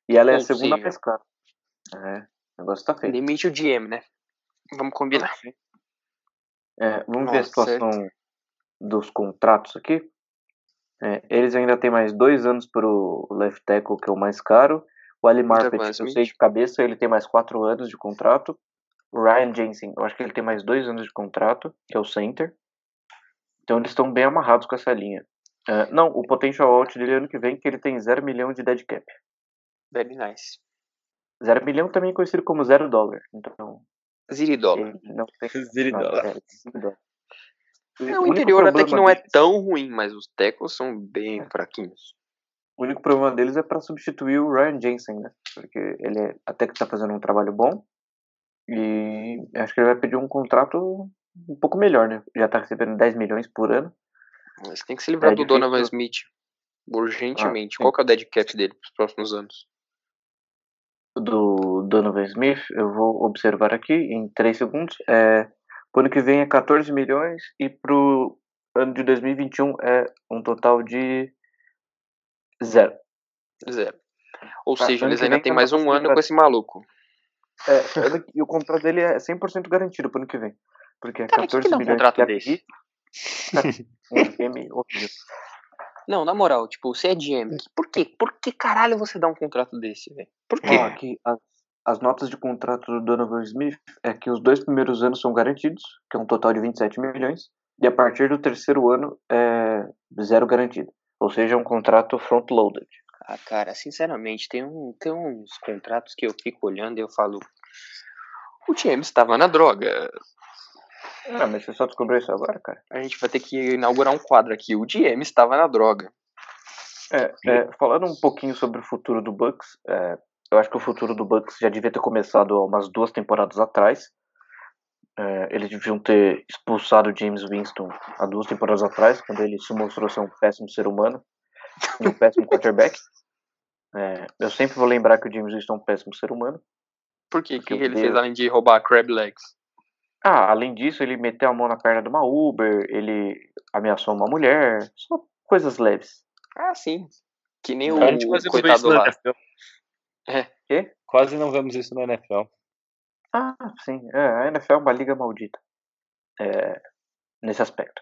E ela é a segunda mais cara. É, o negócio tá feio. Limite o GM, né? Vamos combinar. É, vamos ver a Nossa, situação dos contratos aqui. É, eles ainda têm mais dois anos para o left tackle, que é o mais caro. O Ali Marpet, Devon eu sei de cabeça, ele tem mais quatro anos de contrato. O Ryan Jensen, eu acho que ele tem mais dois anos de contrato, que é o center. Então eles estão bem amarrados com essa linha. É, não, o potential out dele ano que vem, que ele tem 0 milhão de dead cap. Very nice. 0 milhão também é conhecido como 0 dólar. Então, Ziridola. ele não tem Ziridola. nada, é, zero dólar. É, O interior até que não é tão ruim, mas os tackles são bem fraquinhos. O único problema deles é para substituir o Ryan Jensen, né? Porque ele é- até que tá fazendo um trabalho bom. E acho que ele vai pedir um contrato um pouco melhor, né? Já tá recebendo 10 milhões por ano. Mas tem que se livrar É do difícil. Donovan Smith. Urgentemente. Ah. Qual que é o dead cap dele pros próximos anos? Do Donovan Smith, eu vou observar aqui em 3 segundos. É, pro ano que vem é 14 milhões e pro ano de 2021 é um total de zero. Zero. Ou Ah, seja, eles que ainda tá mais um ano com esse maluco. É, e o contrato dele é 100% garantido pro ano que vem. Porque é Cara, quem 14 que dá um milhões contrato de desse? Um horrível. Não, na moral, tipo, você é GM. que- Por quê? Por que caralho você dá um contrato desse, velho? Por quê? Ó, aqui, as, as notas de contrato do Donovan Smith é que os dois primeiros anos são garantidos, que é um total de 27 milhões, e a partir do terceiro ano é zero garantido. Ou seja, é um contrato front-loaded. Ah, cara, sinceramente, tem, um, tem uns contratos que eu fico olhando e eu falo. O James estava na droga. Ah, mas você só descobriu isso agora, cara? A gente vai ter que inaugurar um quadro aqui. O GM estava na droga. É, é, falando um pouquinho sobre o futuro do Bucks, é, eu acho que o futuro do Bucks já devia ter começado há umas duas temporadas atrás. É, eles deviam ter expulsado o James Winston há duas temporadas atrás, quando ele se mostrou ser um péssimo ser humano e um péssimo quarterback. É, eu sempre vou lembrar que o James Winston é um péssimo ser humano. Por quê? O que, que ele Deus. fez além de roubar crab legs? Ah, além disso, ele meteu a mão na perna de uma Uber, ele ameaçou uma mulher, só coisas leves. Ah, sim. Que nem o, gente quase não vê coitado isso na lá. NFL. É. Quê? Quase não vemos isso na NFL. Ah, sim. É, a NFL é uma liga maldita. É, nesse aspecto.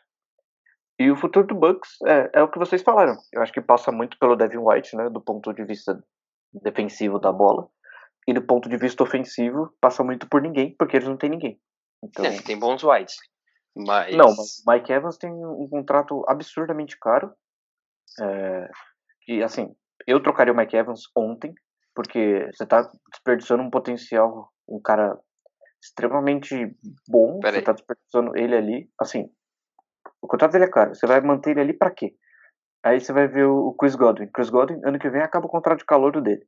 E o futuro do Bucks é, é o que vocês falaram. Eu acho que passa muito pelo Devin White, né? Do ponto de vista defensivo da bola. E do ponto de vista ofensivo, passa muito por ninguém, porque eles não têm ninguém. Então, É, tem bons wides. Mas. Não, mas Mike Evans tem um contrato absurdamente caro. É, que, assim, eu trocaria o Mike Evans ontem, porque você tá desperdiçando um potencial, um cara extremamente bom, Pera você aí. tá desperdiçando ele ali. Assim, o contrato dele é caro, você vai manter ele ali pra quê? Aí você vai ver o Chris Godwin. Chris Godwin, ano que vem, acaba o contrato de calor dele.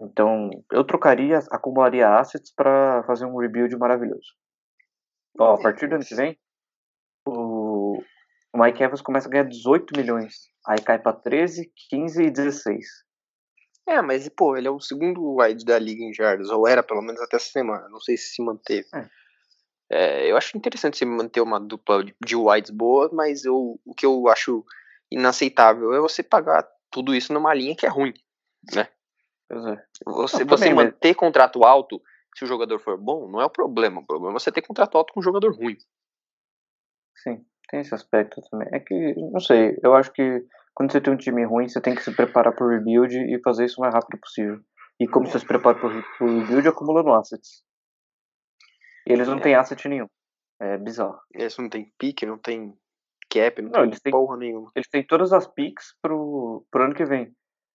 Então, eu trocaria, acumularia assets pra fazer um rebuild maravilhoso. Ó, a partir do ano que vem, o, Mike Evans começa a ganhar 18 milhões. Aí cai pra 13, 15 e 16. É, mas, pô, ele é o segundo wide da liga em jardas, ou era pelo menos até essa semana. Não sei se se manteve. É, eu acho interessante você manter uma dupla de- de wides boa, mas eu, o que eu acho inaceitável é você pagar tudo isso numa linha que é ruim. Pois é. Você, Não, você manter contrato alto, se o jogador for bom, não é o problema. O problema é você ter contrato alto com um jogador ruim. Sim, tem esse aspecto também. É que, não sei, eu acho que quando você tem um time ruim, você tem que se preparar pro rebuild e fazer isso o mais rápido possível. E como você se prepara re- pro rebuild, acumulando assets. E eles não É. têm asset nenhum. É bizarro. Eles não tem pique, não tem cap, não, Não, tem eles têm- porra nenhuma. Eles têm todas as picks pro, pro ano que vem.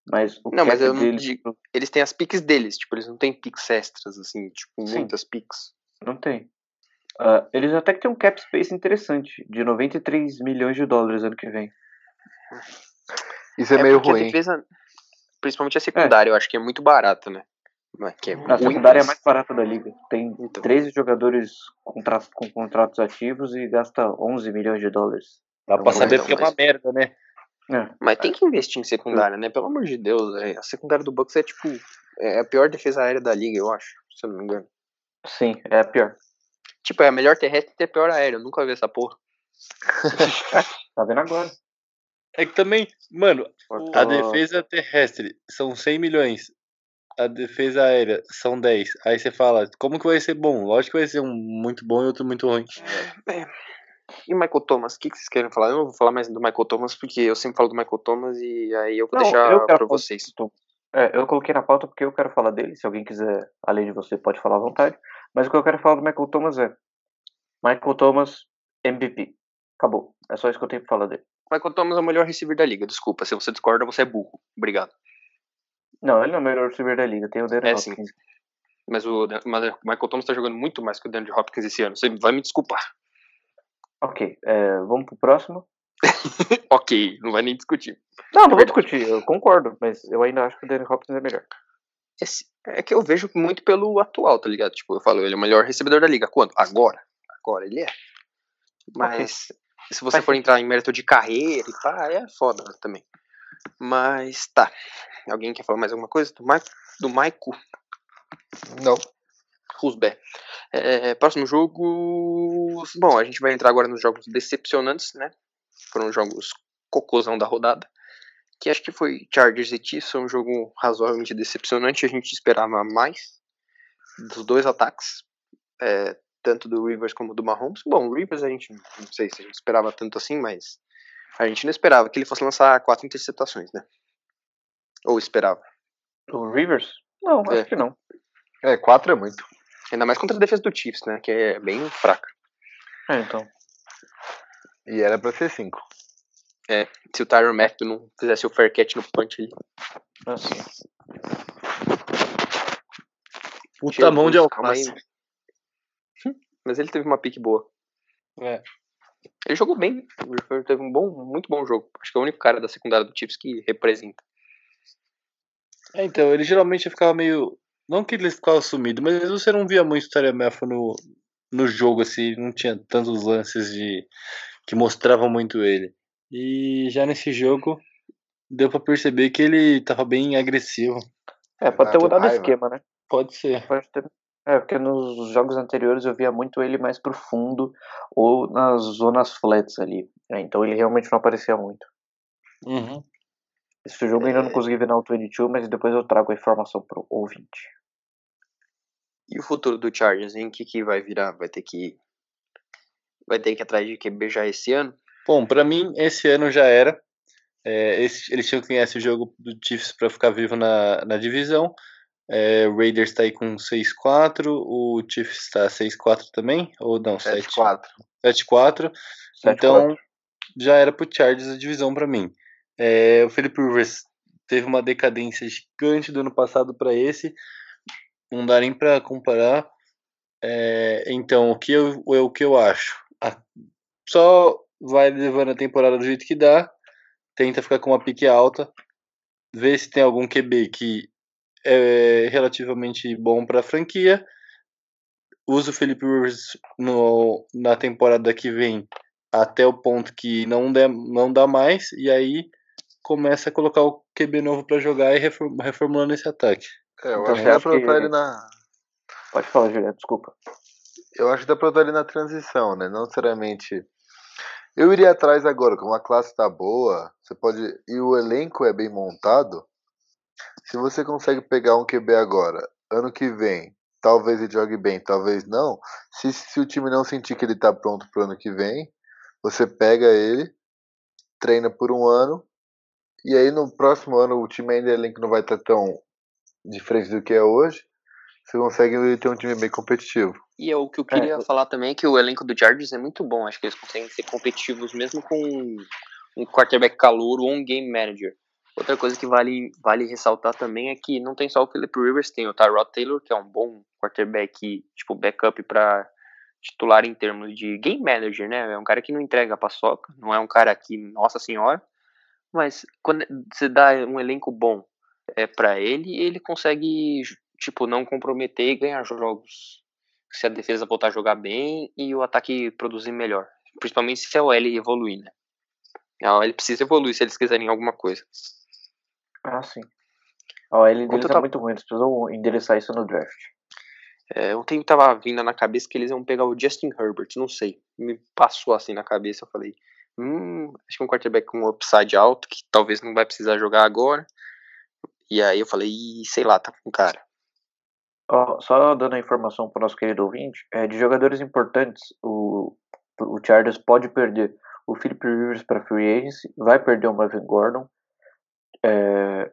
Mas o Não, mas eu não deles digo- pro- Eles têm as piques deles, tipo, eles não têm piques extras, assim, tipo, Sim. muitas piques. não tem. Ah, eles até que tem um cap space interessante, de 93 milhões de dólares ano que vem. Isso é, meio porque a ruim. defesa. principalmente a secundária, eu acho que é muito barata, né? Mas que é A secundária é a mas- mais barata da liga. Tem Então. 13 jogadores contra- com contratos ativos e gasta 11 milhões de dólares. Dá pra Então, saber então, porque é uma mas- merda, né? É. Mas tem que investir em secundária, né? Pelo amor de Deus, é, a secundária do Bucks é tipo é a pior defesa aérea da liga, eu acho, se eu não me engano. Sim, é a pior. Tipo, é a melhor terrestre e a pior aérea, eu nunca vi essa porra. Tá vendo agora? É que também, mano, a defesa terrestre são 100 milhões. A defesa aérea são 10. Aí você fala, como que vai ser bom? Lógico que vai ser um muito bom e outro muito ruim. E o Michael Thomas, o que, que vocês querem falar? Eu não vou falar mais do Michael Thomas, porque eu sempre falo do Michael Thomas e aí eu vou Não, deixar eu quero pra falar- vocês. É, eu coloquei na pauta porque eu quero falar dele. Se alguém quiser, além de você, pode falar à vontade. Mas o que eu quero falar do Michael Thomas é Michael Thomas MVP. Acabou. É só isso que eu tenho pra falar dele. Michael Thomas é o melhor receiver da liga, desculpa. Se você discorda, você é burro. Obrigado. Não, ele não é o melhor receiver da liga. Tem o Darren É, Hopkins. Mas o, mas o Michael Thomas tá jogando muito mais que o DeAndre Hopkins esse ano. Você vai me desculpar. Ok, é, vamos pro próximo. ok, não vai nem discutir. Não, não vou discutir. Eu concordo. Mas eu ainda acho que o Darren Hopkins é melhor. Esse- é que eu vejo muito pelo atual, tá ligado? Tipo, eu falo, ele é o melhor recebedor da liga. Quando? Agora. Agora ele é. Mas se você for entrar em mérito de carreira e pá, é foda também. Mas tá. Alguém quer falar mais alguma coisa? Do Maico? Do Maico Não. Rusbé. É, próximo jogo. Bom, a gente vai entrar agora nos jogos decepcionantes, né? Foram jogos cocôzão da rodada. Que acho que foi Chargers e Chiefs, foi um jogo razoavelmente decepcionante. A gente esperava mais dos dois ataques, é, tanto do Rivers como do Mahomes. Bom, o Rivers a gente não sei se a gente esperava tanto assim, mas a gente não esperava que ele fosse lançar quatro interceptações, né? Ou esperava. O Rivers? Não, É. acho que não. É, 4 é muito. Ainda mais contra a defesa do Chiefs, né? Que é bem fraca. É, então. E era pra ser 5. Se o Tyron Matthew não fizesse o fair catch no punch ali. Assim. Puta mão de Jesus, calma aí. alface. Mas ele teve uma pique boa. É. Ele jogou bem. Ele teve um bom, muito bom jogo. Acho que é o único cara da secundária do Chiefs que representa. É, então, ele geralmente ficava meio. Não que ele ficava sumido, mas você não via muito Matthew no, no jogo, assim, não tinha tantos lances de que mostravam muito ele. E já nesse jogo deu pra perceber que ele tava bem agressivo. É, pode ter mudado o esquema, né? Pode ser. Pode ter. É, porque nos jogos anteriores eu via muito ele mais pro fundo ou nas zonas flats ali. É, então ele realmente não aparecia muito. Uhum. Esse jogo eu ainda não consegui ver na 22, mas depois eu trago a informação pro ouvinte. E o futuro do Chargers, hein? O que, que vai virar? Vai ter que. Vai ter que ir atrás de QB já esse ano? Bom, pra mim, esse ano já era. É, esse- eles tinham que ganhar esse jogo do Chiefs pra ficar vivo na, na divisão. É, o Raiders tá aí com 6-4, o Chiefs tá 6-4 também, ou não, 7 7-4. 7-4. 7-4. Então, já era pro Chargers a divisão pra mim. É, o Felipe Rivers teve uma decadência gigante do ano passado pra esse. Não dá nem pra comparar. É, então, o que eu, o que eu acho? A- só vai levando a temporada do jeito que dá. Tenta ficar com uma pique alta. Vê se tem algum QB que é relativamente bom pra franquia. Usa o Felipe Rivers no, na temporada que vem até o ponto que não, der, não dá mais. E aí começa a colocar o QB novo pra jogar e reform- reformulando esse ataque. É, eu Então, acho que dá pra botar ele na. Pode falar, Juliano, desculpa. Eu acho que dá pra botar ele na transição, né? Não necessariamente. Eu iria atrás agora, como a classe tá boa, você pode. E o elenco é bem montado. Se você consegue pegar um QB agora, ano que vem, talvez ele jogue bem, talvez não. Se, se o time não sentir que ele tá pronto pro ano que vem, você pega ele, treina por um ano, e aí no próximo ano o time ainda elenco não vai estar tão diferente do que é hoje. Você consegue ter um time bem competitivo. E é o que eu queria eu- falar também é que o elenco do Chargers é muito bom. Acho que eles conseguem ser competitivos mesmo com um quarterback calouro ou um game manager. Outra coisa que vale, vale ressaltar também é que não tem só o Philip Rivers, tem o Tyrod Taylor, que é um bom quarterback, tipo, backup para titular em termos de game manager, né? É um cara que não entrega a paçoca, não é um cara que, nossa senhora, mas quando você dá um elenco bom, é, para ele ele consegue, tipo, não comprometer e ganhar jogos. Se a defesa voltar a jogar bem e o ataque produzir melhor. Principalmente se a OL evoluir, né? OL precisa evoluir se eles quiserem alguma coisa. Ah, sim. A OL deles é tá- muito ruim, eles precisam endereçar isso no draft. É, ontem tava vindo na cabeça que eles iam pegar o Justin Herbert, não sei. Me passou assim na cabeça, eu falei, hum, acho que um quarterback com upside alto, que talvez não vai precisar jogar agora. E aí eu falei, "Ih, sei lá, tá com cara. Ó, só dando a informação para o nosso querido ouvinte, é, de jogadores importantes, o, o Chargers pode perder o Philip Rivers para free agency, vai perder o Marvin Gordon, é,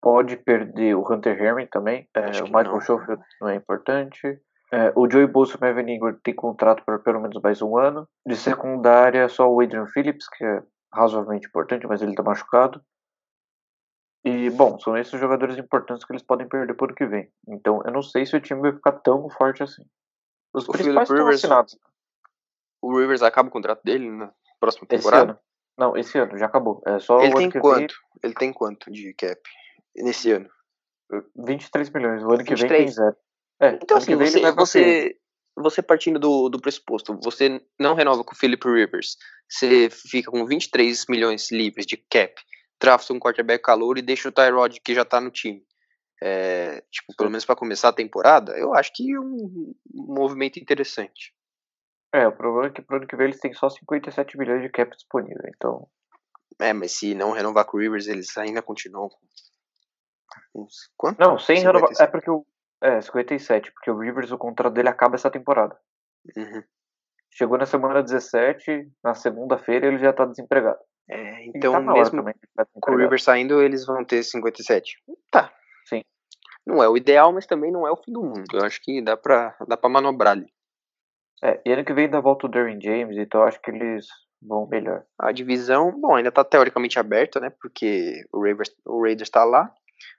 pode perder o Hunter Henry também, é, o Michael não. Schofield não é importante, é, o Joey Bosa e o Melvin Ingram tem contrato por pelo menos mais um ano, de secundária só o Adrian Phillips, que é razoavelmente importante, mas ele está machucado, e, bom, são esses jogadores importantes que eles podem perder por ano que vem. Então, eu não sei se o time vai ficar tão forte assim. Os O principais Phillip estão Rivers- assinados O Rivers acaba o contrato dele na próxima temporada? Não, esse ano, já acabou. É só Ele o tem ano que quanto? Ele tem quanto de cap nesse ano? vem 23 milhões. O ano que vem 23? tem zero. É, Então, assim, vem você, você, você partindo do, do pressuposto, você não renova com o Philip Rivers, você fica com 23 milhões livres de cap, drafta um quarterback calor e deixa o Tyrod que já tá no time. É, tipo, pelo menos para começar a temporada, eu acho que é um movimento interessante. É, o problema é que pro ano que vem eles têm só 57 milhões de cap disponível. Então, É, mas se não renovar com o Rivers, eles ainda continuam. com uns- Quanto? não, sem renovar. 57. É porque o. É, 57, porque o Rivers, o contrato dele acaba essa temporada. Uhum. Chegou na semana 17, na segunda-feira ele já tá desempregado. É, E então, tá mesmo também ficar com o. Rivers saindo, eles vão ter 57. Tá. Sim. Não é o ideal, mas também não é o fim do mundo. Eu acho que dá pra, dá pra manobrar ali. É, e ano que vem ainda volta o Derwin James, então eu acho que eles vão melhor. A divisão, bom, ainda tá teoricamente aberta, né? Porque o Raiders, o Raiders tá lá.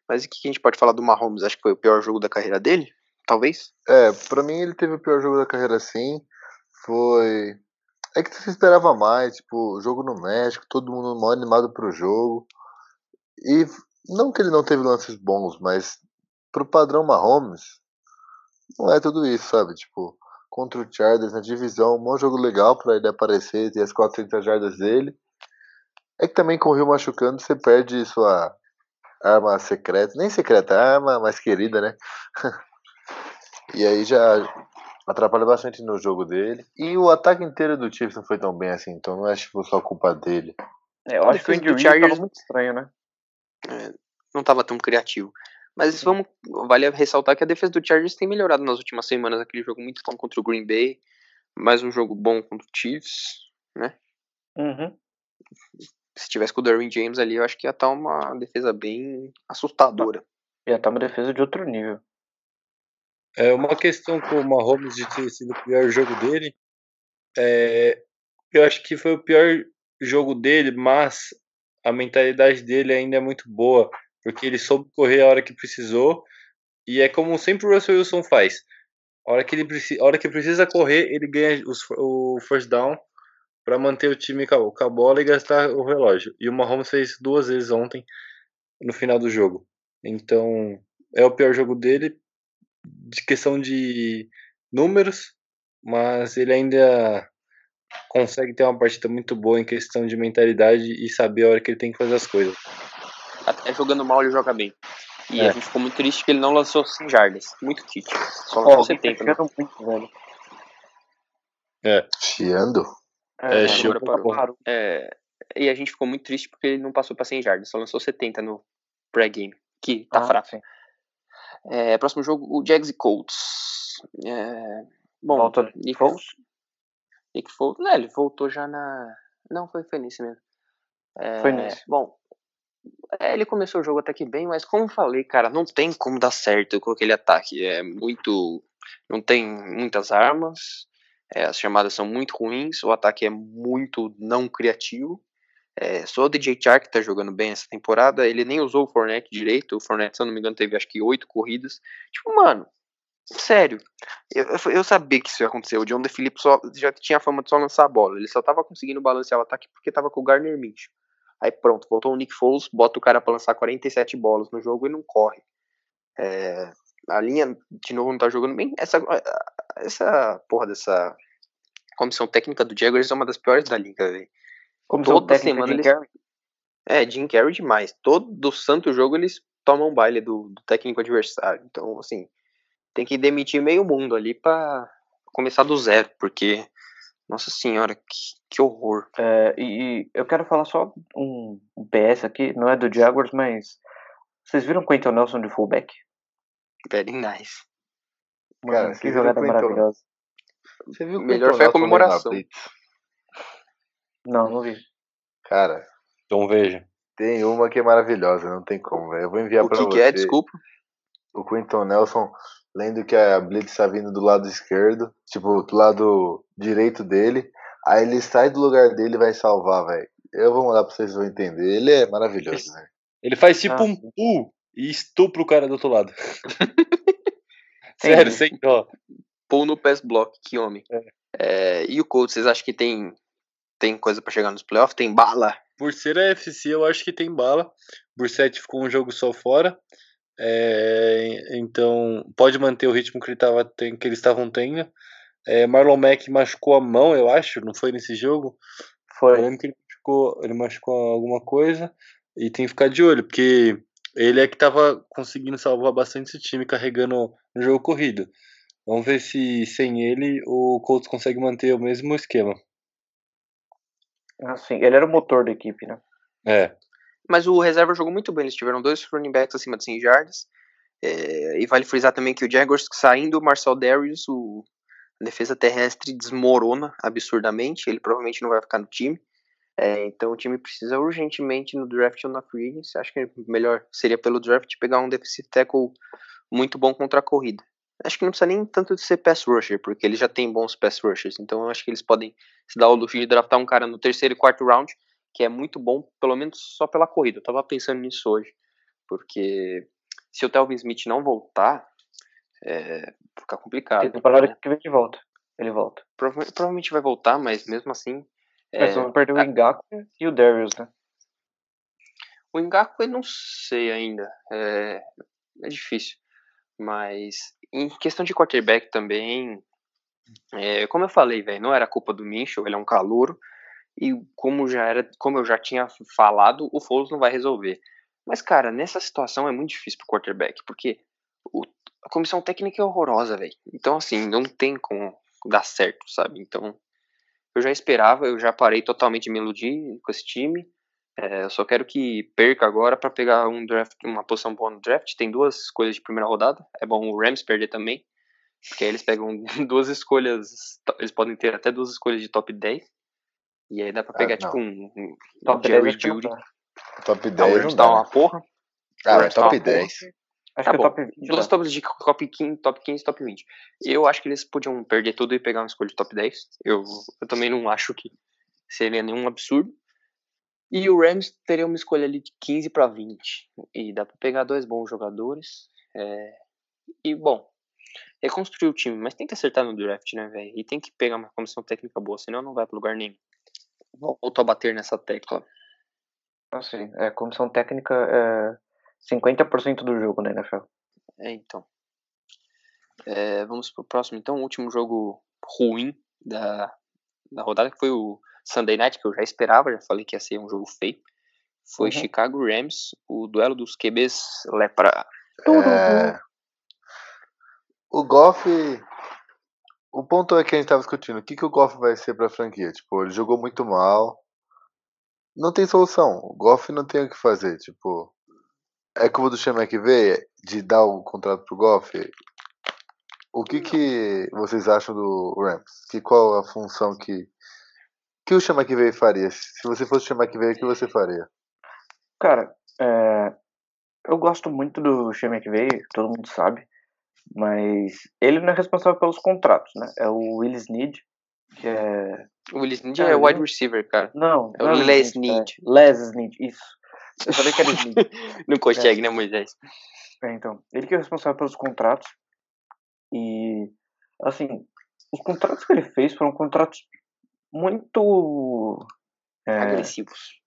Mas o que a gente pode falar do Mahomes? Acho que foi o pior jogo da carreira dele? Talvez? É, pra mim ele teve o pior jogo da carreira sim. Foi. É que você esperava mais, tipo, jogo no México, todo mundo mal animado pro jogo. E não que ele não teve lances bons, mas pro padrão Mahomes, não é tudo isso, sabe? Tipo, contra o Chargers na divisão, um bom jogo legal pra ele aparecer, ter as 400 jardas dele. É que também com o Rio machucando, você perde sua arma secreta, nem secreta, arma mais querida, né? e aí já atrapalha bastante no jogo dele. E o ataque inteiro do Chiefs não foi tão bem assim, então não é tipo, só culpa dele. É, eu acho que o Andy Reid Chargers- tava muito estranho, né? Não tava tão criativo. Mas vamos, vale ressaltar que a defesa do Chargers tem melhorado nas últimas semanas. Aquele jogo muito bom contra o Green Bay. Mais um jogo bom contra o Chiefs. Uhum. Se tivesse com o Derwin James ali, eu acho que ia estar uma defesa bem assustadora. Já tá uma defesa de outro nível. É uma questão com o Mahomes de ter sido o pior jogo dele. É, eu acho que foi o pior jogo dele, mas a mentalidade dele ainda é muito boa, porque ele soube correr a hora que precisou e é como sempre o Russell Wilson faz. A hora que ele precisa, hora que precisa correr, ele ganha os, o first down para manter o time com a, bola e gastar o relógio. E o Mahomes fez duas vezes ontem no final do jogo. Então, é o pior jogo dele de questão de números, mas ele ainda consegue ter uma partida muito boa em questão de mentalidade e saber a hora que ele tem que fazer as coisas. Até jogando mal, ele joga bem. E É. a gente ficou muito triste que ele não lançou 100 jardas. Muito triste. Só lançou alguém tá 70. né? chegando muito, velho. Chiando? É, agora chegou parou. É, e a gente ficou muito triste porque ele não passou pra 100 jardas. Só lançou 70 no pré-game. Que tá Ah, fraco. sim. É, próximo jogo, o Jags e Colts. É, bom, Volta Nick Foles? Nick Foles. Não, ele voltou já na. Não, foi, foi nesse mesmo. É, Foi nesse. Bom, é, ele começou o jogo até que bem, mas como falei, cara, não tem como dar certo com aquele ataque. É muito. Não tem muitas armas. é, as chamadas são muito ruins. O ataque é muito não criativo. É, só o DJ Chark tá jogando bem essa temporada. Ele nem usou o Fournette direito. O Fournette, se eu não me engano, teve acho que oito corridas. Tipo, mano, sério. Eu, eu- eu sabia que isso ia acontecer. O John DeFilippo só, já tinha a fama de só lançar a bola. Ele só tava conseguindo balancear o ataque porque tava com o Garner Mitchell. Aí pronto, voltou o Nick Foles, bota o cara pra lançar 47 bolas no jogo e não corre. É, a linha, de novo, não tá jogando bem. Essa, essa porra dessa comissão técnica do Jaguars é uma das piores da liga, velho. Toda semana eles-. É, Jim Carrey demais. Todo santo jogo eles tomam baile do, do técnico adversário. Então, assim, tem que demitir meio mundo ali pra começar do zero, porque, nossa senhora, que, que horror. É, e, e eu quero falar só um, um PS aqui, não é do Jaguars, mas vocês viram o Quentin Nelson de fullback? Very nice. Mano, Cara, que jogada o maravilhosa. Você viu o Melhor foi a comemoração. Não, não vi. Cara, Então veja. tem uma que é maravilhosa, não tem como, velho. Eu vou enviar O pra que, você. que é? Desculpa. O Quentin Nelson lendo que a Blitz tá vindo do lado esquerdo, tipo, do lado direito dele. Aí ele sai do lugar dele e vai salvar, velho. Eu vou mandar pra vocês vão entender. Ele é maravilhoso, velho. Ele faz tipo Ah, um pu e estupra o cara do outro lado. Sério, sem dó. Pull no pass block, que homem. É. É, e o Colts, vocês acham que tem, tem coisa pra chegar nos playoffs? Tem bala? Por ser a FC, eu acho que tem bala. Burset ficou um jogo só fora. É, então, pode manter o ritmo que, ele tava, que eles estavam tendo. É, Marlon Mack machucou a mão, eu acho, não foi nesse jogo? Eu Foi. lembro que ele machucou, ele machucou alguma coisa. E tem que ficar de olho, porque ele é que tava conseguindo salvar bastante esse time carregando no jogo corrido. Vamos ver se sem ele o Colts consegue manter o mesmo esquema. Assim, ele era o motor da equipe, né? É, Mas o reserva jogou muito bem. Eles tiveram dois running backs acima de 100 jardas. É, e vale frisar também que o Jaguars saindo o Marcel Darius, o a defesa terrestre desmorona absurdamente. Ele provavelmente não vai ficar no time. É, então o time precisa urgentemente no draft ou na free agency. Acho que melhor seria pelo draft pegar um defensive tackle muito bom contra a corrida. Acho que não precisa nem tanto de ser pass rusher, porque ele já tem bons pass rushers. Então acho que eles podem se dar o luxo de draftar um cara no terceiro e quarto round que é muito bom, pelo menos só pela corrida. Eu tava pensando nisso hoje, porque se o Telvin Smith não voltar, é, fica complicado. Tem temporada que vem de volta. Ele volta. Prova- provavelmente vai voltar, mas mesmo assim. É, Mas vão perder o Ngaku e o Darius, né? o Ngaku eu não sei ainda. É, é difícil. Mas em questão de quarterback também, é, como eu falei, velho, não era culpa do Minchel, ele é um calouro. E como já era, como eu já tinha falado, o Foles não vai resolver. Mas, cara, nessa situação é muito difícil pro quarterback, porque o- a comissão técnica é horrorosa, velho. Então, assim, não tem como dar certo, sabe? Então, eu já esperava, eu já parei totalmente de me iludir com esse time. É, eu só quero que perca agora pra pegar um draft, uma posição boa no draft. Tem duas escolhas de primeira rodada. É bom o Rams perder também. Porque aí eles pegam duas escolhas. Eles podem ter até duas escolhas de top 10. E aí dá pra Ah, pegar, não. tipo, um, um Top 10 Jerry acho que não Judy. dá. Top Ah, 10 o não dá. tá uma porra. Ah, é top uma porra. 10. Acho Tá que bom. o top 20 Duas dá. tops de top 15, top 15, top 20. Eu acho que eles podiam perder tudo e pegar uma escolha de top 10. Eu, eu também não acho que seria nenhum absurdo. E o Rams teria uma escolha ali de 15 para 20. E dá pra pegar dois bons jogadores. É, E, bom, reconstruir o time. Mas tem que acertar no draft, né, velho? E tem que pegar uma comissão técnica boa, senão não vai pra lugar nenhum. Volto a bater nessa tecla. Assim, é, comissão técnica é 50% do jogo, né, NFL? É, então. É, vamos pro próximo, então. O último jogo ruim da, da rodada, que foi o Sunday Night, que eu já esperava, já falei que ia ser um jogo feio. Foi Uhum. Chicago Rams, o duelo dos QBs lepra. É... O Goff. O ponto é que a gente tava discutindo. O que, que o Goff vai ser pra franquia? Tipo, ele jogou muito mal. Não tem solução. O Goff não tem o que fazer. Tipo, é culpa do Sean McVay de dar o contrato pro Goff? O que, que vocês acham do Rams? Que qual a função que. que o Sean McVay faria? Se você fosse o Sean McVay, o que você faria? Cara, é, eu gosto muito do Sean McVay, todo mundo sabe, mas ele não é responsável pelos contratos, né? É o Will Snead, que é... O Willis Need é ele- wide receiver, cara. Não, É o não Les Snead. É Les Snead, isso. Eu falei que era Snead. Não consegue, né, Moisés? É, então, ele que é responsável pelos contratos. E, assim, os contratos que ele fez foram contratos muito... é, Agressivos.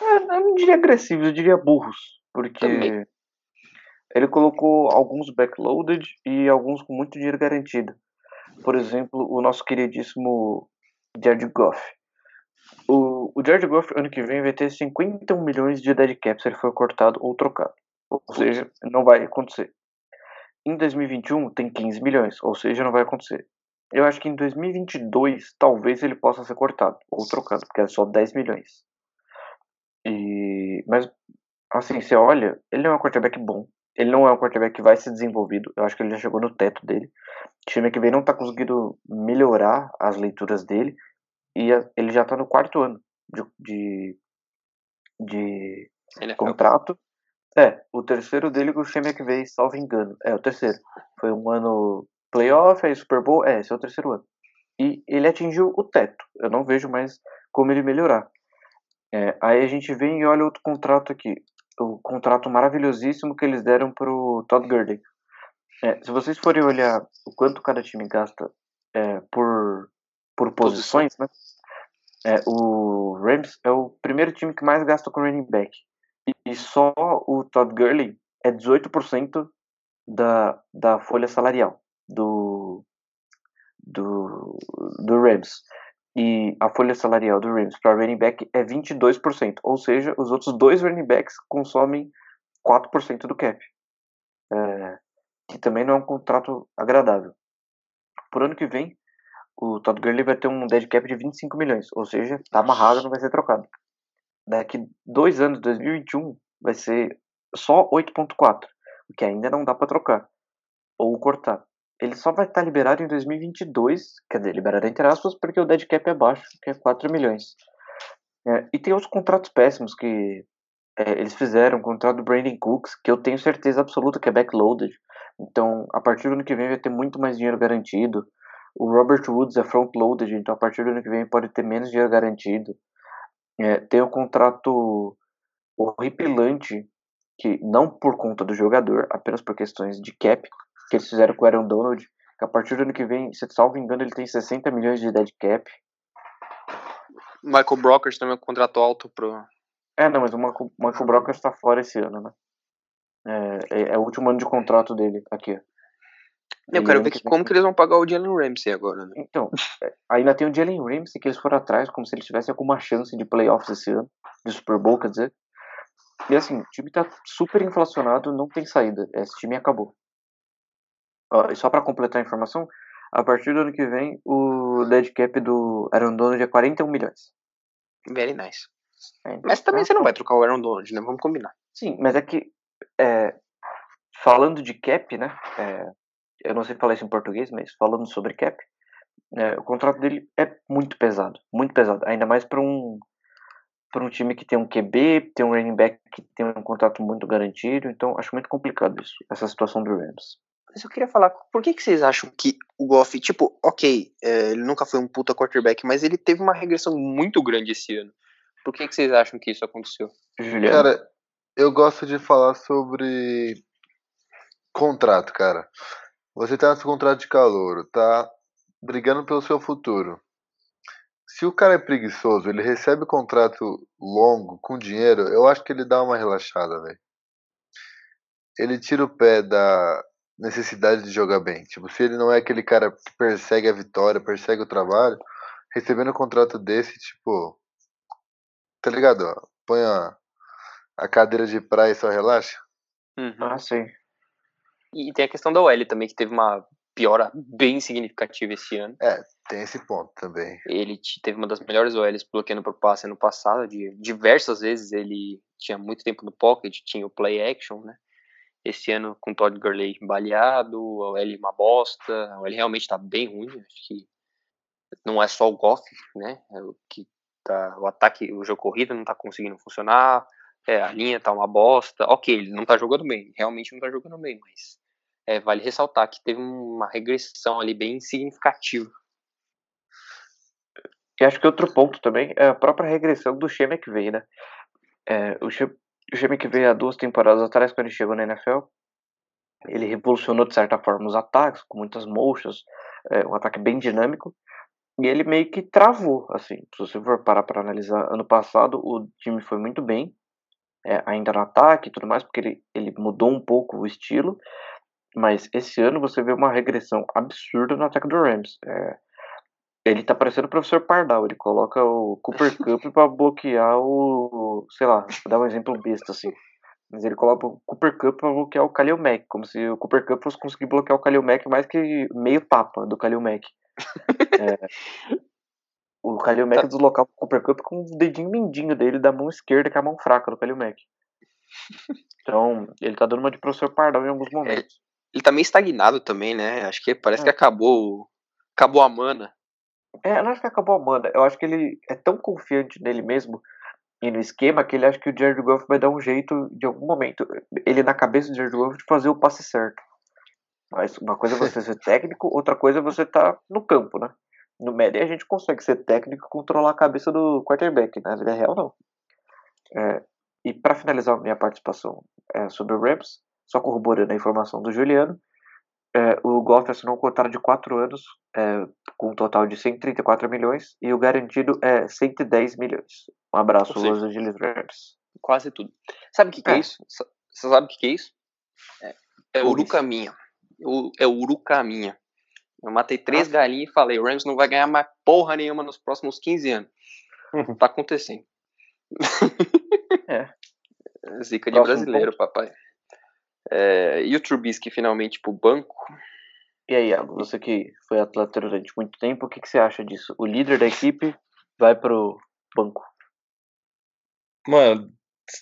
É, eu não diria agressivos, eu diria burros. Porque Também. Ele colocou alguns backloaded e alguns com muito dinheiro garantido. Por exemplo, o nosso queridíssimo Jared Goff. O, o Jared Goff, ano que vem, vai ter 51 milhões de dead cap se ele for cortado ou trocado. Ou seja, não vai acontecer. Em 2021, tem 15 milhões, ou seja, não vai acontecer. Eu acho que em 2022, talvez ele possa ser cortado ou trocado, porque é só 10 milhões. E, mas, assim, você olha, ele é um quarterback bom. Ele não é um quarterback que vai ser desenvolvido. Eu acho que ele já chegou no teto dele. O time que vem não tá conseguindo melhorar as leituras dele. E a- ele já tá no quarto ano de, de, de NFL. contrato. É, o terceiro dele com o Shane McVay, salvo engano. É, o terceiro. Foi um ano playoff, aí Super Bowl. É, esse é o terceiro ano. E ele atingiu o teto. Eu não vejo mais como ele melhorar. É, aí a gente vem e olha outro contrato aqui. O contrato maravilhosíssimo que eles deram pro Todd Gurley. É, se vocês forem olhar o quanto cada time gasta é, por, por posições, né? É, o Rams é o primeiro time que mais gasta com running back. E, e só o Todd Gurley é 18% da, da folha salarial do, do, do Rams. E a folha salarial do Rams para running back é 22%. Ou seja, os outros dois running backs consomem 4% do cap. É, que também não é um contrato agradável. Por ano que vem, o Todd Gurley vai ter um dead cap de 25 milhões, ou seja, tá amarrado, não vai ser trocado. Daqui dois anos, 2021, vai ser só 8.4, o que ainda não dá para trocar ou cortar. Ele só vai estar liberado em 2022, quer dizer, liberado entre aspas, porque o dead cap é baixo, que é 4 milhões. É, e tem outros contratos péssimos que é, eles fizeram, o contrato do Brandon Cooks, que eu tenho certeza absoluta que é backloaded. Então, a partir do ano que vem vai ter muito mais dinheiro garantido. O Robert Woods é front-loaded, então a partir do ano que vem pode ter menos dinheiro garantido. É, tem o contrato horripilante, que não por conta do jogador, apenas por questões de cap, que eles fizeram com o Aaron Donald, que a partir do ano que vem, se salvo engano, ele tem 60 milhões de dead cap. Michael Brockers também é um contrato alto pro. É, não, mas o Michael, Michael Brockers está fora esse ano, né? É, é, é o último ano de contrato dele aqui. Eu E quero ver que como que eles vão pagar o Jalen Ramsey agora, né? Então, é, ainda tem o Jalen Ramsey que eles foram atrás, como se ele tivesse alguma chance de playoffs esse ano, de Super Bowl, quer dizer. E assim, o time tá super inflacionado, não tem saída. Esse time acabou. Ó, e só pra completar a informação, a partir do ano que vem, o dead cap do Aaron Donald é 41 milhões. Very nice. É, Mas também é você não vai trocar o Aaron Donald, né? Vamos combinar. Sim, mas é que é, falando de cap, né? é, eu não sei falar isso em português, mas falando sobre cap, é, o contrato dele é muito pesado, muito pesado, ainda mais para um para um time que tem um QB, tem um running back que tem um contrato muito garantido, então acho muito complicado isso, essa situação do Rams. Mas eu queria falar, por que, que vocês acham que o Goff, tipo, ok, é, ele nunca foi um puta quarterback, mas ele teve uma regressão muito grande esse ano. Por que, que vocês acham que isso aconteceu? Juliano, Cara, eu gosto de falar sobre contrato, cara. Você tá nesse contrato de calouro, tá brigando pelo seu futuro. Se o cara é preguiçoso, ele recebe contrato longo, com dinheiro, eu acho que ele dá uma relaxada, velho. Ele tira o pé da necessidade de jogar bem. Tipo, se ele não é aquele cara que persegue a vitória, persegue o trabalho, recebendo um contrato desse, tipo. Tá ligado? ó? Põe a, a cadeira de praia e só relaxa. ah, sim. E tem a questão da OL também, que teve uma piora bem significativa esse ano. Tem esse ponto também. Ele teve uma das melhores OLs bloqueando pro passe ano passado. De, diversas vezes ele tinha muito tempo no pocket, tinha o play action, né? Esse ano com o Todd Gurley baleado, a OL uma bosta. A OL realmente tá bem ruim. Acho que não é só o Goff, né? É o que tá, o ataque, o jogo corrido não tá conseguindo funcionar. É, a linha tá uma bosta. Ok, ele não tá jogando bem, realmente não tá jogando bem, mas é, vale ressaltar que teve uma regressão ali bem significativa. E acho que outro ponto também é a própria regressão do Shea McVay, né? É, o Shea, o Shea McVay, há duas temporadas atrás, quando ele chegou na NFL, ele revolucionou, de certa forma, os ataques, com muitas motions, é, um ataque bem dinâmico. E ele meio que travou, assim. Se você for parar para analisar, ano passado o time foi muito bem, é, ainda no ataque e tudo mais, porque ele, ele mudou um pouco o estilo. Mas esse ano você vê uma regressão absurda no ataque do Rams. É, ele tá parecendo o professor Pardal, ele coloca o Cooper Cup para bloquear o. Sei lá, vou dar um exemplo besta assim. Mas ele coloca o Cooper Cup pra bloquear o Kalil Mack, como se o Cooper Cup fosse conseguir bloquear o Kalil Mack mais que meio tapa do Kalil Mack. é, o Kalil Mack tá. deslocava o Cooper Cup com o dedinho mindinho dele da mão esquerda, que é a mão fraca do Kalil Mack. Então, ele tá dando uma de professor Pardal em alguns momentos. É, ele tá meio estagnado também, né? Acho que parece é. que acabou acabou a mana. É, eu não acho que acabou a mana. Eu acho que ele é tão confiante nele mesmo e no esquema que ele acha que o Jared Goff vai dar um jeito de algum momento. Ele na cabeça do Jared Goff de fazer o passe certo. Mas uma coisa é você ser técnico, outra coisa é você estar tá no campo, né? No Madden a gente consegue ser técnico e controlar a cabeça do quarterback, na vida real não. É, e para finalizar minha participação é, sobre o Rams, só corroborando a informação do Juliano, é, o Goff assinou um contrato de 4 anos é, com um total de 134 milhões e o garantido é 110 milhões. Um abraço, seja, Los Angeles Rams. Quase tudo. Sabe o que, que é. é. isso? Você sabe o que, que é isso? É, é Urucaminha. É Urucaminha. Eu matei três ah. galinhas e falei, o Rams não vai ganhar mais porra nenhuma nos próximos 15 anos. tá acontecendo. É. Zica de Próximo brasileiro, ponto. papai. É, e o Trubisky finalmente pro banco. E aí, Iago, você que foi atleta durante muito tempo, o que, que você acha disso? O líder da equipe vai pro banco. Mano,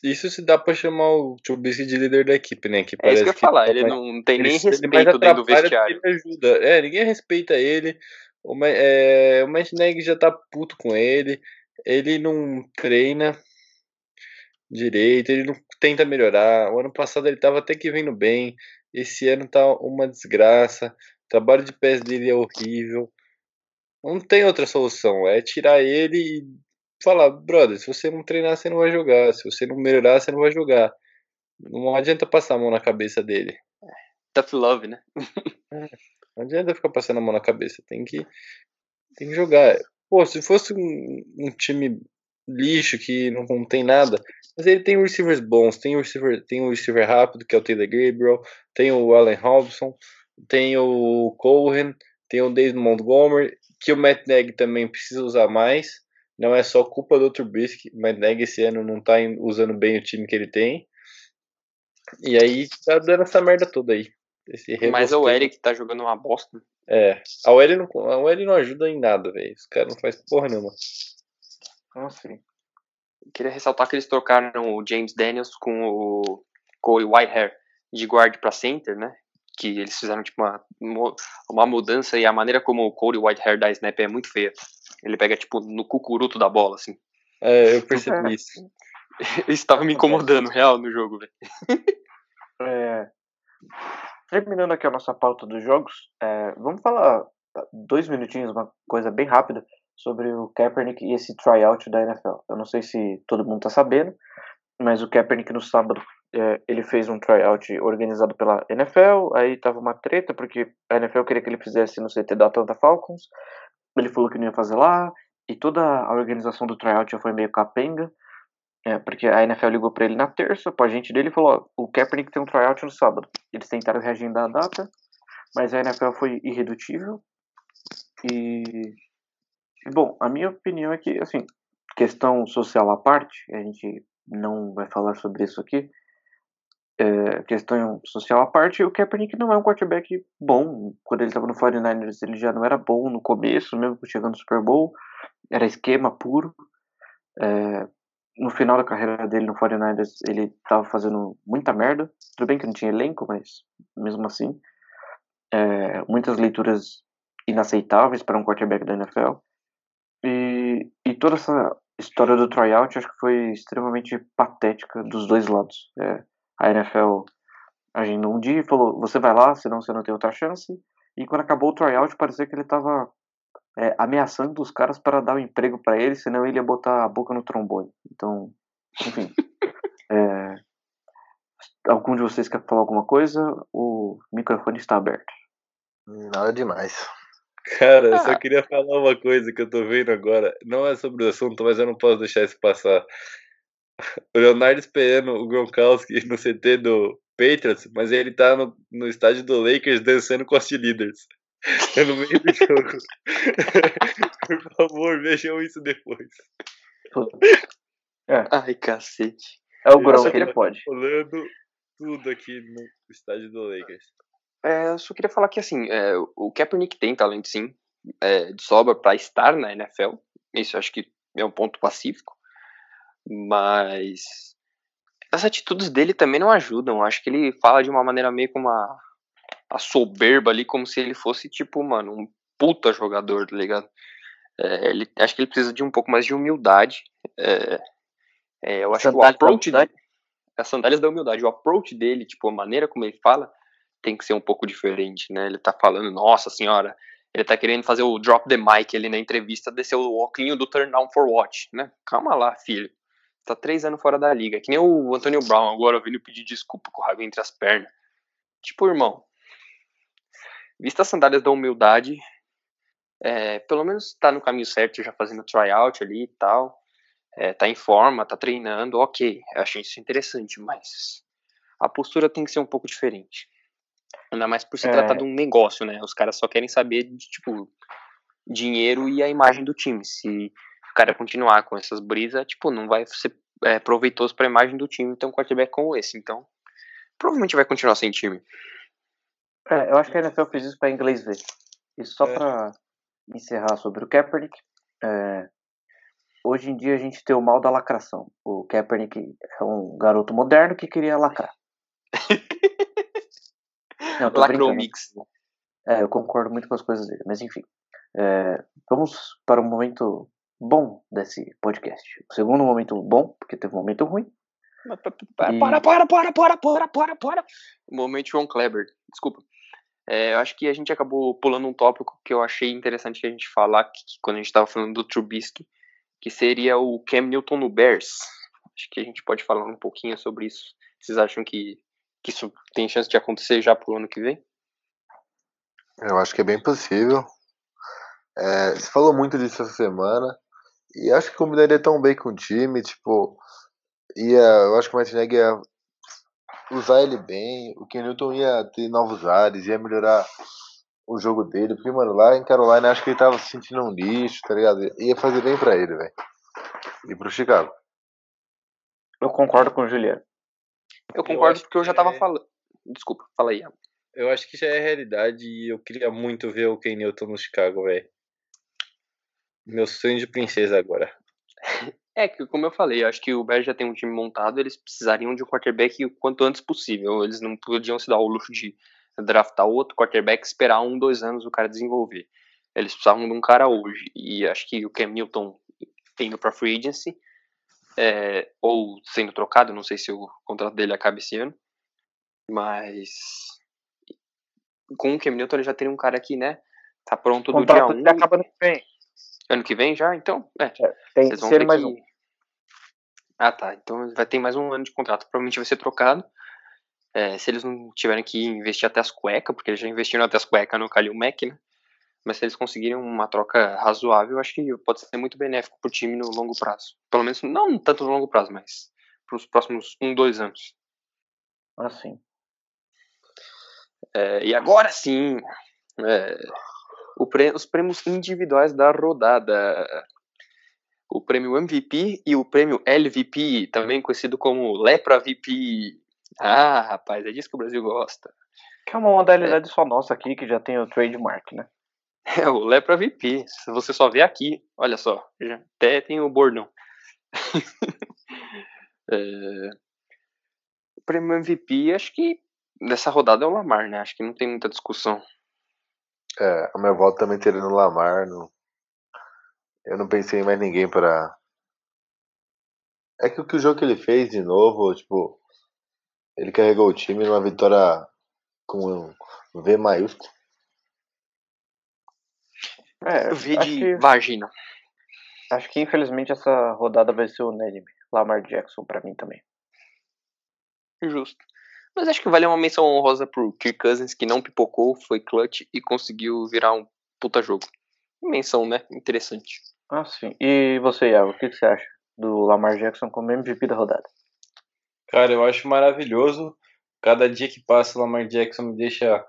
isso se dá pra chamar o Trubisky de líder da equipe, né? Que é isso que eu ia falar, ele não tem nem respeito dentro do vestiário. Ajuda. É, ninguém respeita ele. O, é, o Nagy já tá puto com ele. Ele não treina direito, ele não tenta melhorar. O ano passado ele estava até que vindo bem. Esse ano tá uma desgraça. O trabalho de pés dele é horrível. Não tem outra solução. É tirar ele e falar, brother, se você não treinar, você não vai jogar. Se você não melhorar, você não vai jogar. Não adianta passar a mão na cabeça dele. Tough love, né? É, não adianta ficar passando a mão na cabeça. Tem que, tem que jogar. Pô, se fosse um, um time lixo que não, não tem nada, mas ele tem receivers bons, tem o receiver, tem o receiver rápido, que é o Taylor Gabriel, tem o Allen Robson, tem o Cohen, tem o David Montgomery, que o Matt Nagy também precisa usar mais. Não é só culpa do Trubisky, o Matt Nagy esse ano não tá usando bem o time que ele tem. E aí tá dando essa merda toda aí. Mas o Eric tá jogando uma bosta. É, a OL não, a não ajuda em nada, velho. Os caras não faz porra nenhuma. Como assim? queria ressaltar que eles trocaram o James Daniels com o Corey Whitehair de guard para center, né? Que eles fizeram tipo uma, uma mudança e a maneira como o Corey Whitehair dá snap é muito feia. Ele pega tipo no cucuruto da bola, assim. É, eu percebi isso. isso estava me incomodando, real, no jogo, velho. É, terminando aqui a nossa pauta dos jogos, é, vamos falar dois minutinhos, uma coisa bem rápida sobre o Kaepernick e esse tryout da NFL. Eu não sei se todo mundo está sabendo, mas o Kaepernick no sábado é, ele fez um tryout organizado pela NFL, aí tava uma treta porque a NFL queria que ele fizesse no CT da Atlanta Falcons, ele falou que não ia fazer lá, e toda a organização do tryout já foi meio capenga, é, porque a NFL ligou para ele na terça, pro agente dele e falou, ó, o Kaepernick tem um tryout no sábado. Eles tentaram reagendar a data, mas a NFL foi irredutível, e Bom, a minha opinião é que, assim, questão social à parte, a gente não vai falar sobre isso aqui, é, questão social à parte, o Kaepernick não é um quarterback bom. Quando ele estava no 49ers, ele já não era bom no começo, mesmo chegando no Super Bowl, era esquema puro. É, no final da carreira dele no 49ers, ele estava fazendo muita merda. Tudo bem que não tinha elenco, mas mesmo assim. É, muitas leituras inaceitáveis para um quarterback da NFL. E, e toda essa história do tryout acho que foi extremamente patética dos dois lados. É, a NFL agindo um dia e falou: você vai lá, senão você não tem outra chance. E quando acabou o tryout, parecia que ele estava é, ameaçando os caras para dar um emprego para ele, senão ele ia botar a boca no trombone. Então, enfim. é, algum de vocês quer falar alguma coisa? O microfone está aberto. Nada demais. Cara, eu só Ah. queria falar uma coisa que eu tô vendo agora. Não é sobre o assunto, mas eu não posso deixar isso passar. O Leonardo esperando o Gronkowski no CT do Patriots, mas ele tá no, no estádio do Lakers dançando com as cheerleaders. É no meio do jogo. Por favor, vejam isso depois. Ai, cacete. É o Eu Gronk, só ele pode. Rolando tudo aqui no estádio do Lakers. É, eu só queria falar que, assim, é, o Kaepernick tem talento, sim, é, de sobra pra estar na NFL. Isso eu acho que é um ponto pacífico. Mas as atitudes dele também não ajudam. Acho que ele fala de uma maneira meio com uma a soberba ali, como se ele fosse, tipo, mano, um puta jogador, tá ligado? É, ele, acho que ele precisa de um pouco mais de humildade. É, é, eu acho que o approach humildade? as sandálias da humildade, o approach dele, tipo, a maneira como ele fala, tem que ser um pouco diferente, né? Ele tá falando, nossa senhora, ele tá querendo fazer o drop the mic ali na entrevista, descer o óculos do turn down for watch, né? Calma lá, filho. Tá três anos fora da liga. Que nem o Antonio Brown agora vindo pedir desculpa com o rabo entre as pernas. Tipo, irmão, vista as sandálias da humildade, é, pelo menos tá no caminho certo, já fazendo tryout ali e tal é, tá em forma, tá treinando, ok, eu achei isso interessante, mas a postura tem que ser um pouco diferente. Ainda mais por se É. tratar de um negócio, né? Os caras só querem saber de, tipo, dinheiro e a imagem do time. Se cara continuar com essas brisas, tipo, não vai ser é, proveitoso pra imagem do time ter um quarterback como esse. Então, provavelmente vai continuar sem time. É, eu acho que a NFL fez isso pra inglês ver. E só É. pra encerrar sobre o Kaepernick, é, hoje em dia a gente tem o mal da lacração. O Kaepernick é um garoto moderno que queria lacrar. Não, tô Lacrou mix. É, eu concordo muito com as coisas dele, mas enfim. É, vamos para o momento bom desse podcast. O segundo momento bom, porque teve um momento ruim. E- Para, para, para, para, para, para, para. Momento João Kleber, desculpa. É, eu acho que a gente acabou pulando um tópico que eu achei interessante a gente falar que, que quando a gente estava falando do Trubisky, que seria o Cam Newton no Bears. Acho que a gente pode falar um pouquinho sobre isso. Vocês acham que, que isso tem chance de acontecer já pro ano que vem? Eu acho que é bem possível. É, você falou muito disso essa semana. E acho que combinaria tão bem com o time. Tipo, ia, eu acho que o Martinelli ia usar ele bem. O Ken Newton ia ter novos ares, ia melhorar o jogo dele. Porque, mano, lá em Carolina acho que ele tava se sentindo um lixo, tá ligado? Ia fazer bem pra ele, velho. E pro Chicago. Eu concordo com o Juliano. Eu Eu concordo acho porque eu já tava é- falando. Desculpa, fala aí. Eu acho que já é realidade e eu queria muito ver o Ken Newton no Chicago, velho. Meu sonho de princesa agora. É que, como eu falei, eu acho que o Bears já tem um time montado, eles precisariam de um quarterback o quanto antes possível. Eles não podiam se dar o luxo de draftar outro quarterback e esperar um, dois anos o cara desenvolver. Eles precisavam de um cara hoje. E acho que o Cam Newton indo pra free agency, é, ou sendo trocado, não sei se o contrato dele acaba esse ano, mas com o Cam Newton ele já teria um cara aqui, né? Tá pronto O do dia contrato 1. dele acaba no vem. Ano que vem já? Então, é. Tem Vocês vão ser mais que... um. Ah, tá. Então vai ter mais um ano de contrato. Provavelmente vai ser trocado. É, se eles não tiverem que investir até as cuecas, porque eles já investiram até as cuecas no Kalil Mack, né? Mas se eles conseguirem uma troca razoável, acho que pode ser muito benéfico pro time no longo prazo. Pelo menos, não tanto no longo prazo, mas pros próximos um, dois anos. Assim. É, e agora sim, é, os prêmios individuais da rodada. O prêmio MVP e o prêmio LVP, também conhecido como Lepra VP. Ah, rapaz, é disso que o Brasil gosta. Que é uma modalidade só nossa aqui, que já tem o trademark, né? É o Lepra VP. Se você só vê aqui, olha só, até tem o bordão. É, O prêmio MVP, acho que dessa rodada é o Lamar, né? Acho que não tem muita discussão. É, a minha volta também teria no Lamar. No... Eu não pensei em mais ninguém pra. É que o que o jogo que ele fez de novo, tipo, ele carregou o time numa vitória com um V maiúsculo. É, V de que, vagina. acho que infelizmente essa rodada vai ser unânime. Lamar Jackson pra mim também. Justo. Mas acho que vale uma menção honrosa pro Kirk Cousins, que não pipocou, foi clutch e conseguiu virar um puta jogo. Menção, né? Interessante. Ah, sim. E você, Iago, o que, que você acha do Lamar Jackson como MVP da rodada? Cara, eu acho maravilhoso. Cada dia que passa, o Lamar Jackson me deixa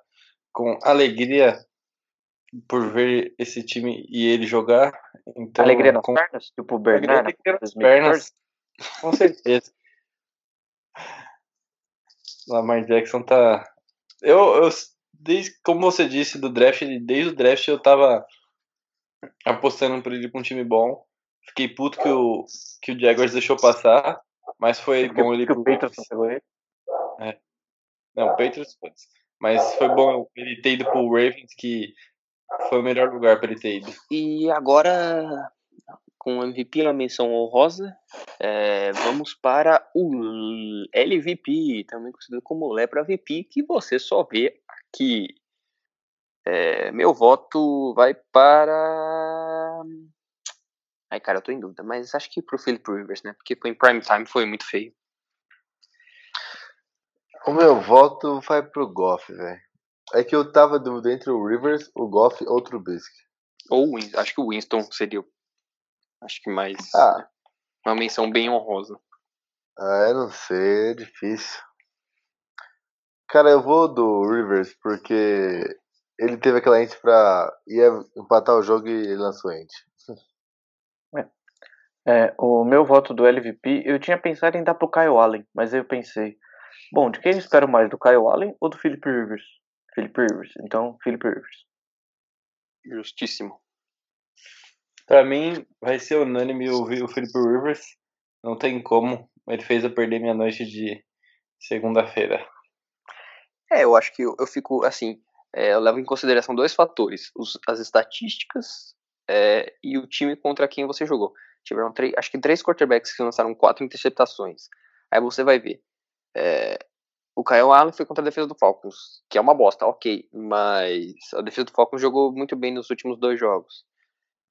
com alegria por ver esse time e ele jogar. Então, Alegria nas com... pernas? Tipo o Bernard? Alegria nas pernas. Com certeza. Lamar Jackson tá. Eu, eu, desde, como você disse, do draft, desde o draft eu tava apostando por ele com um time bom. Fiquei puto que o, que o Jaguars deixou passar, mas foi bom ele. porque o Patriots não pegou ele. Não, o Patriots, putz. mas foi bom ele ter ido pro Ravens, que foi o melhor lugar para ele ter ido. E agora, com o MVP na menção honrosa, é, vamos para o LVP, também conhecido como Lepra VP, que você só vê aqui. É, meu voto vai para. Ai, cara, eu tô em dúvida, mas acho que pro Philip Rivers, né? Porque foi em prime time, foi muito feio. O meu voto vai pro Goff, velho. É que eu tava dúvida entre o Rivers, o Goff ou o Trubisky. Ou o Win- acho que o Winston seria. o- Acho que mais. Ah. Uma menção bem honrosa. Ah, eu não sei, é difícil. Cara, eu vou do Rivers porque ele teve aquela ente pra ia empatar o jogo e ele lançou ente. É, o meu voto do LVP, eu tinha pensado em dar pro Kyle Allen, mas aí eu pensei, bom, de quem eu espero mais, do Kyle Allen ou do Philip Rivers? Philip Rivers, então Philip Rivers. Justíssimo. Pra mim, vai ser unânime o, o Philip Rivers. Não tem como. Ele fez eu perder minha noite de segunda-feira. É, eu acho que eu, eu fico assim. é, eu levo em consideração dois fatores: os- as estatísticas é, e o time contra quem você jogou. Tiveram três, acho que três quarterbacks que lançaram quatro interceptações. Aí você vai ver. é, o Kyle Allen foi contra a defesa do Falcons, que é uma bosta, ok. Mas a defesa do Falcons jogou muito bem nos últimos dois jogos.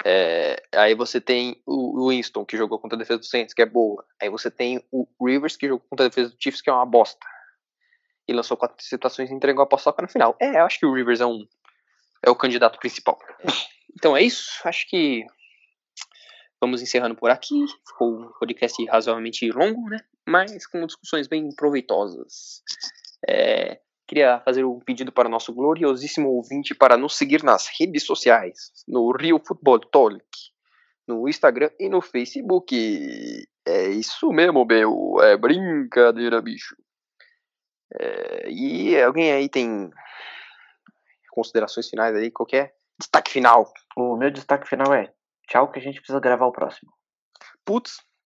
É, aí você tem o Winston, que jogou contra a defesa do Saints, que é boa. Aí você tem o Rivers, que jogou contra a defesa do Chiefs, que é uma bosta e lançou quatro situações e entregou a paçoca no final. É, eu acho que o Rivers é um é o candidato principal. Então é isso. Acho que vamos encerrando por aqui. Ficou um podcast razoavelmente longo, né? Mas com discussões bem proveitosas. É, queria fazer um pedido para o nosso gloriosíssimo ouvinte para nos seguir nas redes sociais, no Rio Futebol Talk, no Instagram e no Facebook. É isso mesmo, meu. É brincadeira, bicho. É, e alguém aí tem considerações finais aí, qualquer destaque final? O meu destaque final é, tchau que a gente precisa gravar o próximo. Putz,